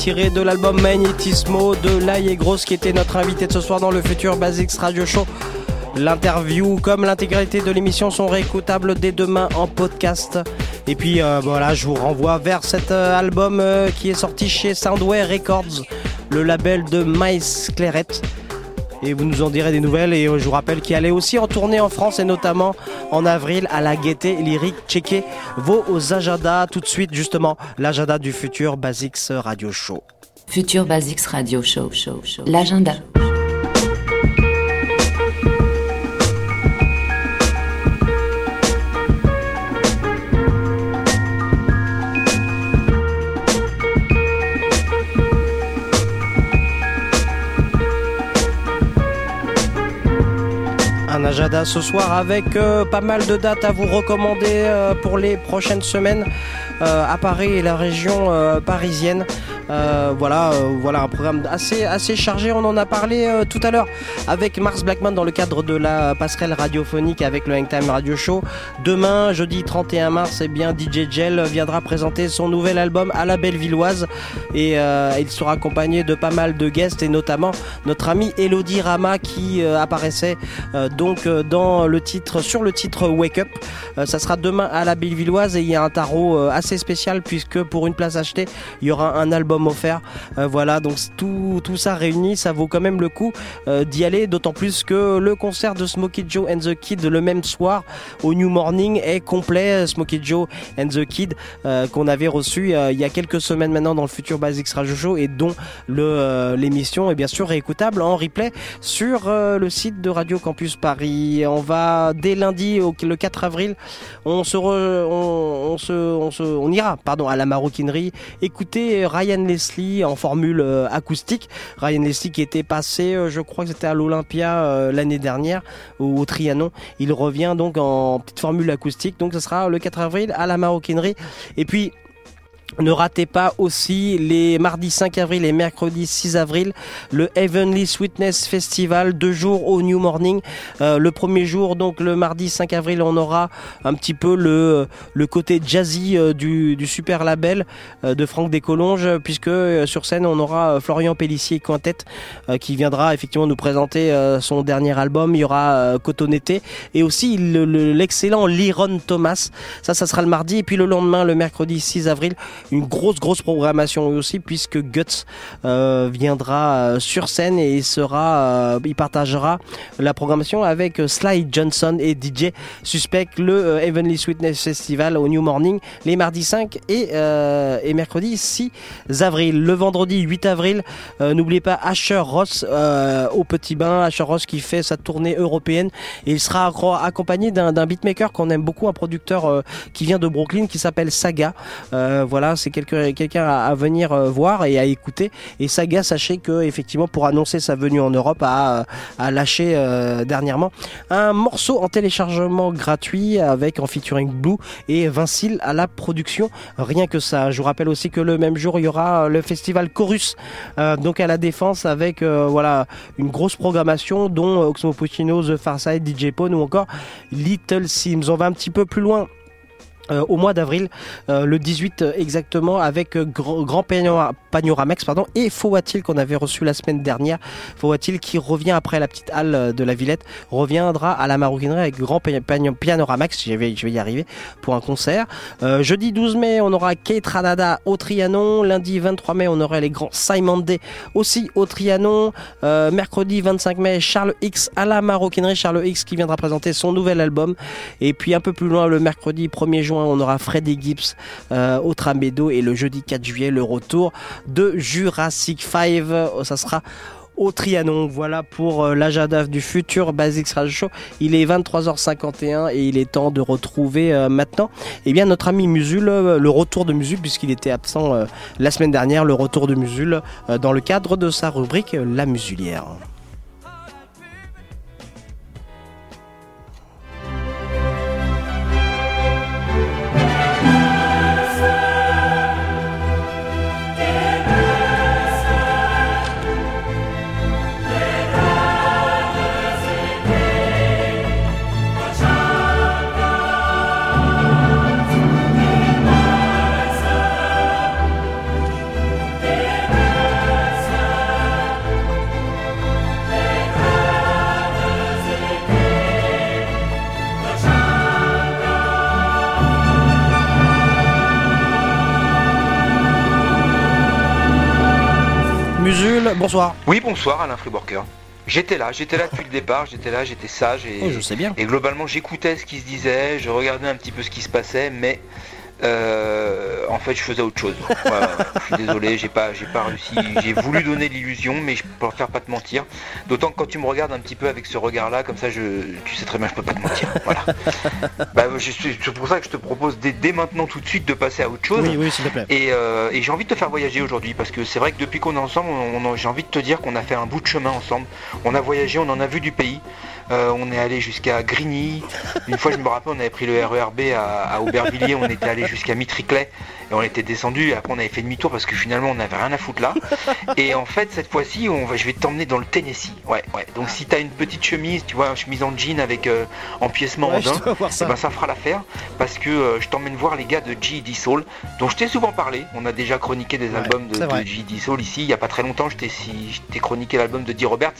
Tiré de l'album Magnétismo de Lai et Grosse qui était notre invité de ce soir dans le futur Basics Radio Show. L'interview comme l'intégralité de l'émission sont réécoutables dès demain en podcast. Et puis euh, voilà, je vous renvoie vers cet euh, album euh, qui est sorti chez Soundware Records, le label de Miles Claret. Et vous nous en direz des nouvelles. Et je vous rappelle qu'il allait aussi en tournée en France et notamment en avril à la Gaieté Lyrique. Checkez vos agendas tout de suite, justement, l'agenda du futur Basics Radio Show. Futur Basics Radio Show. show, show. L'agenda. Ce soir avec euh, pas mal de dates à vous recommander euh, pour les prochaines semaines euh, à Paris et la région parisienne. Euh, voilà, euh, voilà un programme assez, assez chargé. On en a parlé euh, tout à l'heure avec Mars Blackman dans le cadre de la passerelle radiophonique avec le Hangtime Radio Show. Demain, jeudi 31 mars, eh bien DJ Gel viendra présenter son nouvel album à la Bellevilloise et il sera accompagné de pas mal de guests et notamment notre amie Elodie Rama qui apparaissait donc dans le titre sur le titre Wake Up. Ça sera demain à la Bellevilloise et il y a un tarot assez spécial puisque pour une place achetée, il y aura un album offert. Euh, voilà, donc tout, tout ça réuni, ça vaut quand même le coup euh, d'y aller, d'autant plus que le concert de Smokey Joe and the Kid le même soir au New Morning est complet. Smokey Joe and the Kid euh, qu'on avait reçu euh, il y a quelques semaines maintenant dans le futur Basics Radio Show et dont euh, l'émission est bien sûr réécoutable en replay sur euh, le site de Radio Campus Paris. On va dès lundi au, le 4 avril, on se re- on, on se on se on ira pardon à la maroquinerie écouter Ryan Leslie en formule euh, acoustique. Ryan Leslie qui était passé euh, je crois que c'était à l'Olympia euh, l'année dernière au, au Trianon. Il revient donc en petite formule acoustique. Donc ce sera le 4 avril à la maroquinerie et puis ne ratez pas aussi les mardis 5 avril et mercredi 6 avril le Heavenly Sweetness Festival, deux jours au New Morning. Euh, le premier jour, donc le mardi 5 avril, on aura un petit peu le, le côté jazzy euh, du, super label euh, de Franck Descolonges, puisque sur scène on aura Florian Pellissier Quintet qui viendra effectivement nous présenter son dernier album. Il y aura Cotonete et aussi le- le- l'excellent Liron Thomas. Ça, ça sera le mardi. Et puis le lendemain, le mercredi 6 avril, une grosse grosse programmation aussi puisque Guts euh, viendra euh, sur scène et il sera, euh, il partagera la programmation avec Sly Johnson et DJ Suspect le Heavenly Sweetness Festival au New Morning les mardis 5 et, et mercredi 6 avril. Le vendredi 8 avril, n'oubliez pas Asher Ross au Petit Bain, Asher Ross qui fait sa tournée européenne et il sera accompagné d'un beatmaker qu'on aime beaucoup, un producteur qui vient de Brooklyn qui s'appelle Saga. Euh, c'est quelqu'un à, venir euh, voir et à écouter. Et Saga, sachez que effectivement pour annoncer sa venue en Europe, a, lâché euh, dernièrement un morceau en téléchargement gratuit avec en featuring Blue et Vincile à la production. Rien que ça. Je vous rappelle aussi que le même jour il y aura euh, le festival Chorus, donc à la Défense avec voilà une grosse programmation dont Oxmo Puccino, The Farside, DJ Pone ou encore Little Sims. On va un petit peu plus loin. Euh, au mois d'avril, euh, le 18 euh, exactement, avec Grand, Grand pardon, et Fauatil qu'on avait reçu la semaine dernière. Fauatil qui revient après la petite halle de la Villette, reviendra à la maroquinerie avec Grand Panoramax, je vais, je vais y arriver, pour un concert. Jeudi 12 mai, on aura Kate Ranada au Trianon. Lundi 23 mai, on aura les grands Simon Day aussi au Trianon. Mercredi 25 mai, Charles X à la maroquinerie. Charles X qui viendra présenter son nouvel album. Et puis un peu plus loin, le mercredi 1er juin, on aura Freddy Gibbs euh, au Tramedo. Et le jeudi 4 juillet, le retour de Jurassic 5. Euh, Ça sera au Trianon. Voilà pour euh, l'agenda du futur Basics Radio Show. Il est 23h51 et il est temps de retrouver euh, maintenant eh bien, notre ami Musul, le retour de Musul, puisqu'il était absent la semaine dernière, le retour de Musul dans le cadre de sa rubrique La Musulière. Bonsoir. Oui, bonsoir Alain Friborker. J'étais là, j'étais là depuis le départ, j'étais là, j'étais sage et, Oh, je sais bien. et globalement j'écoutais ce qui se disait, je regardais un petit peu ce qui se passait, mais euh, en fait je faisais autre chose. Voilà, je suis désolé, j'ai pas, j'ai pas réussi, j'ai voulu donner l'illusion, mais je préfère pas te mentir. D'autant que quand tu me regardes un petit peu avec ce regard-là, comme ça, je, tu sais très bien, je peux pas te mentir. Voilà. Bah, je suis- c'est pour ça que je te propose dès, dès maintenant tout de suite de passer à autre chose. Oui, oui, s'il te plaît. Et, euh, et j'ai envie de te faire voyager aujourd'hui parce que c'est vrai que depuis qu'on est ensemble, on, on- j'ai envie de te dire qu'on a fait un bout de chemin ensemble. On a voyagé, on en a vu du pays. Euh, on est allé jusqu'à Grigny. Une fois, je me rappelle, on avait pris le RERB à, à Aubervilliers. On était allé jusqu'à Mitriclet et on était descendu. Et après, on avait fait demi-tour parce que finalement, on n'avait rien à foutre là. Et en fait, cette fois-ci, on va, je vais t'emmener dans le Tennessee. Ouais, ouais. Donc, si t'as une petite chemise, tu vois, une chemise en jean avec euh, empiècement Ouais, en voir ça. eh ben, ça fera l'affaire parce que euh, je t'emmène voir les gars de G.D. Soul dont je t'ai souvent parlé. On a déjà chroniqué des Ouais, albums de, G.D. Soul ici. Il n'y a pas très longtemps, je t'ai si, chroniqué l'album de Dee Roberts,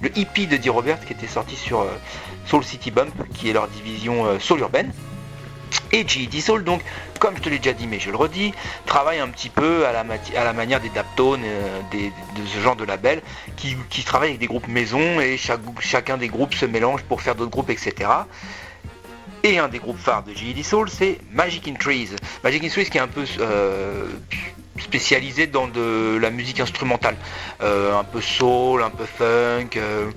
le hippie de Dee Roberts qui était sorti sur euh, Soul City Bump, qui est leur division soul urbaine. Et G.D. Soul, donc, comme je te l'ai déjà dit, mais je le redis, travaille un petit peu à la, manière des Daptones, euh, des- de ce genre de label, qui, travaillent avec des groupes maison et chacun des groupes se mélange pour faire d'autres groupes, etc. Et un des groupes phares de G.D. Soul, c'est Magic in Trees. Magic in Trees qui est un peu euh, spécialisé dans de la musique instrumentale, Euh, un peu soul, un peu funk, euh,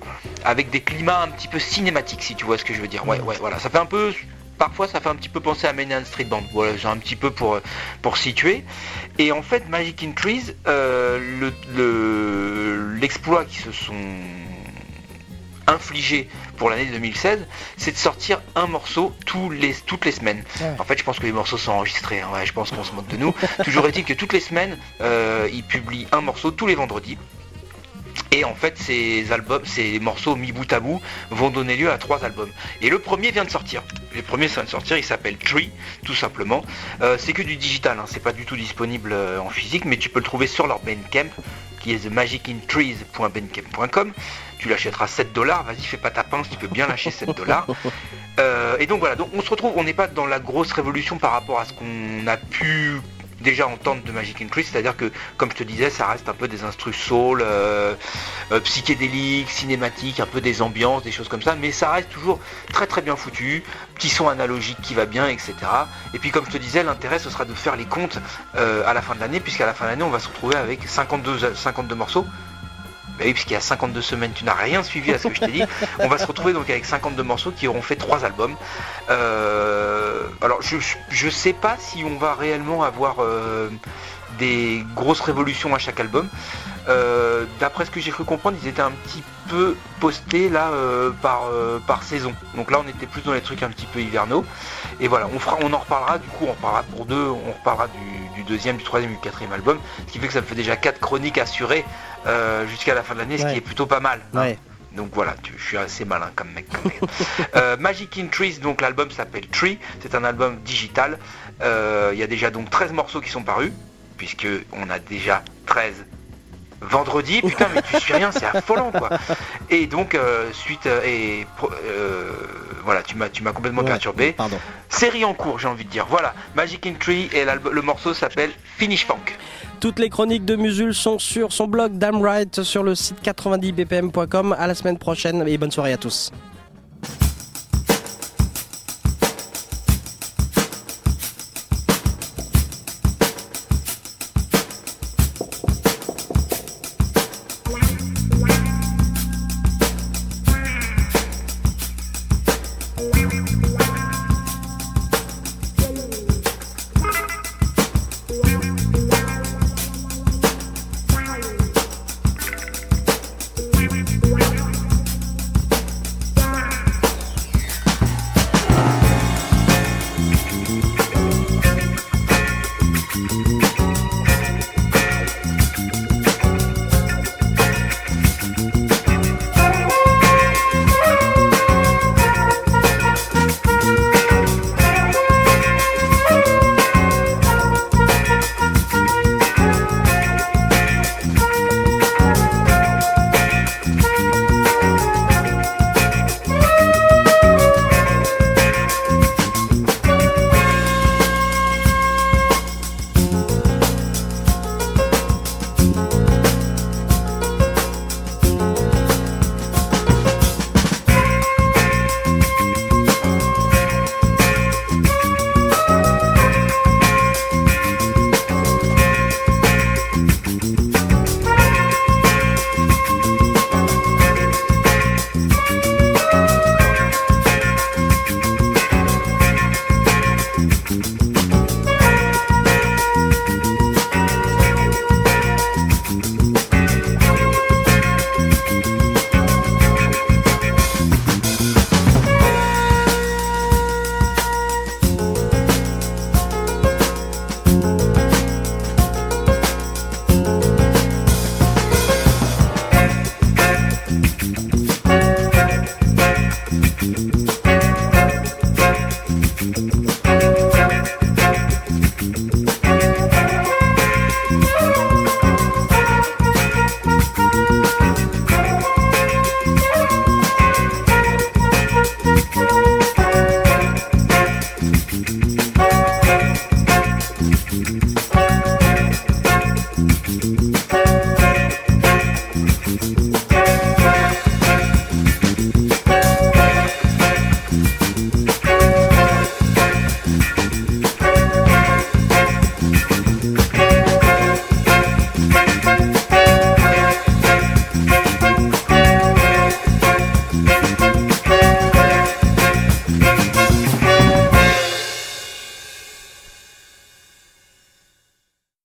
avec des climats un petit peu cinématiques, si tu vois ce que je veux dire. Ouais, ouais, voilà. Ça fait un peu, parfois, ça fait un petit peu penser à Main Street Band. Voilà, j'ai un petit peu pour pour situer. Et en fait, Magic in Trees, euh, le- le- l'exploit qui se sont infligé pour l'année 2016, c'est de sortir un morceau tous les, toutes les semaines. Ouais. En fait, je pense que les morceaux sont enregistrés, hein, ouais, je pense qu'on se moque de nous. Toujours est-il que toutes les semaines, euh, ils publient un morceau tous les vendredis. Et en fait, ces albums, ces morceaux mis bout à bout vont donner lieu à trois albums. Et le premier vient de sortir. Le premier vient de sortir, il s'appelle Tree, tout simplement. Euh, c'est que du digital, hein, c'est pas du tout disponible euh, en physique, mais tu peux le trouver sur leur Bandcamp, qui est themagicintrees.bandcamp.com. Tu l'achèteras 7 dollars, vas-y, fais pas ta pince, tu peux bien lâcher 7 dollars. Euh, et donc voilà, donc on se retrouve, on n'est pas dans la grosse révolution par rapport à ce qu'on a pu déjà entendre de Magic Trees, c'est-à-dire que, comme je te disais, ça reste un peu des instrus soul, euh, euh, psychédéliques, cinématiques, un peu des ambiances, des choses comme ça, mais ça reste toujours très très bien foutu, petit son analogique qui va bien, etc. Et puis comme je te disais, l'intérêt ce sera de faire les comptes euh, à la fin de l'année, puisqu'à la fin de l'année on va se retrouver avec 52, 52 morceaux. Bah oui, puisqu'il y a 52 semaines, tu n'as rien suivi à ce que je t'ai dit. On va se retrouver donc avec 52 morceaux qui auront fait trois albums. Euh, alors, je, je- sais pas si on va réellement avoir euh, des grosses révolutions à chaque album. Euh, D'après ce que j'ai cru comprendre, ils étaient un petit peu postés là par, par saison. Donc là, on était plus dans les trucs un petit peu hivernaux. Et voilà, on, fera, on en reparlera. Du coup, on reparlera pour deux. On reparlera du, du deuxième, du troisième, du quatrième album. Ce qui fait que ça me fait déjà quatre chroniques assurées euh, jusqu'à la fin de l'année, ce qui est plutôt pas mal. hein. Ouais. Donc voilà, tu- je suis assez malin comme mec. Euh, Magic in Trees, donc l'album s'appelle Tree, c'est un album digital. Euh, Il y a déjà donc 13 morceaux qui sont parus, puisque on a déjà 13 vendredi. Putain, mais tu suis rien, c'est affolant quoi. Et donc euh, suite et voilà, tu m'as tu m'as complètement Ouais, perturbé. Pardon. Série en cours, j'ai envie de dire. Voilà, Magic in Tree et le morceau s'appelle Finish Funk. Toutes les chroniques de Musul sont sur son blog Damn Right sur le site 90bpm.com. À la semaine prochaine et bonne soirée à tous.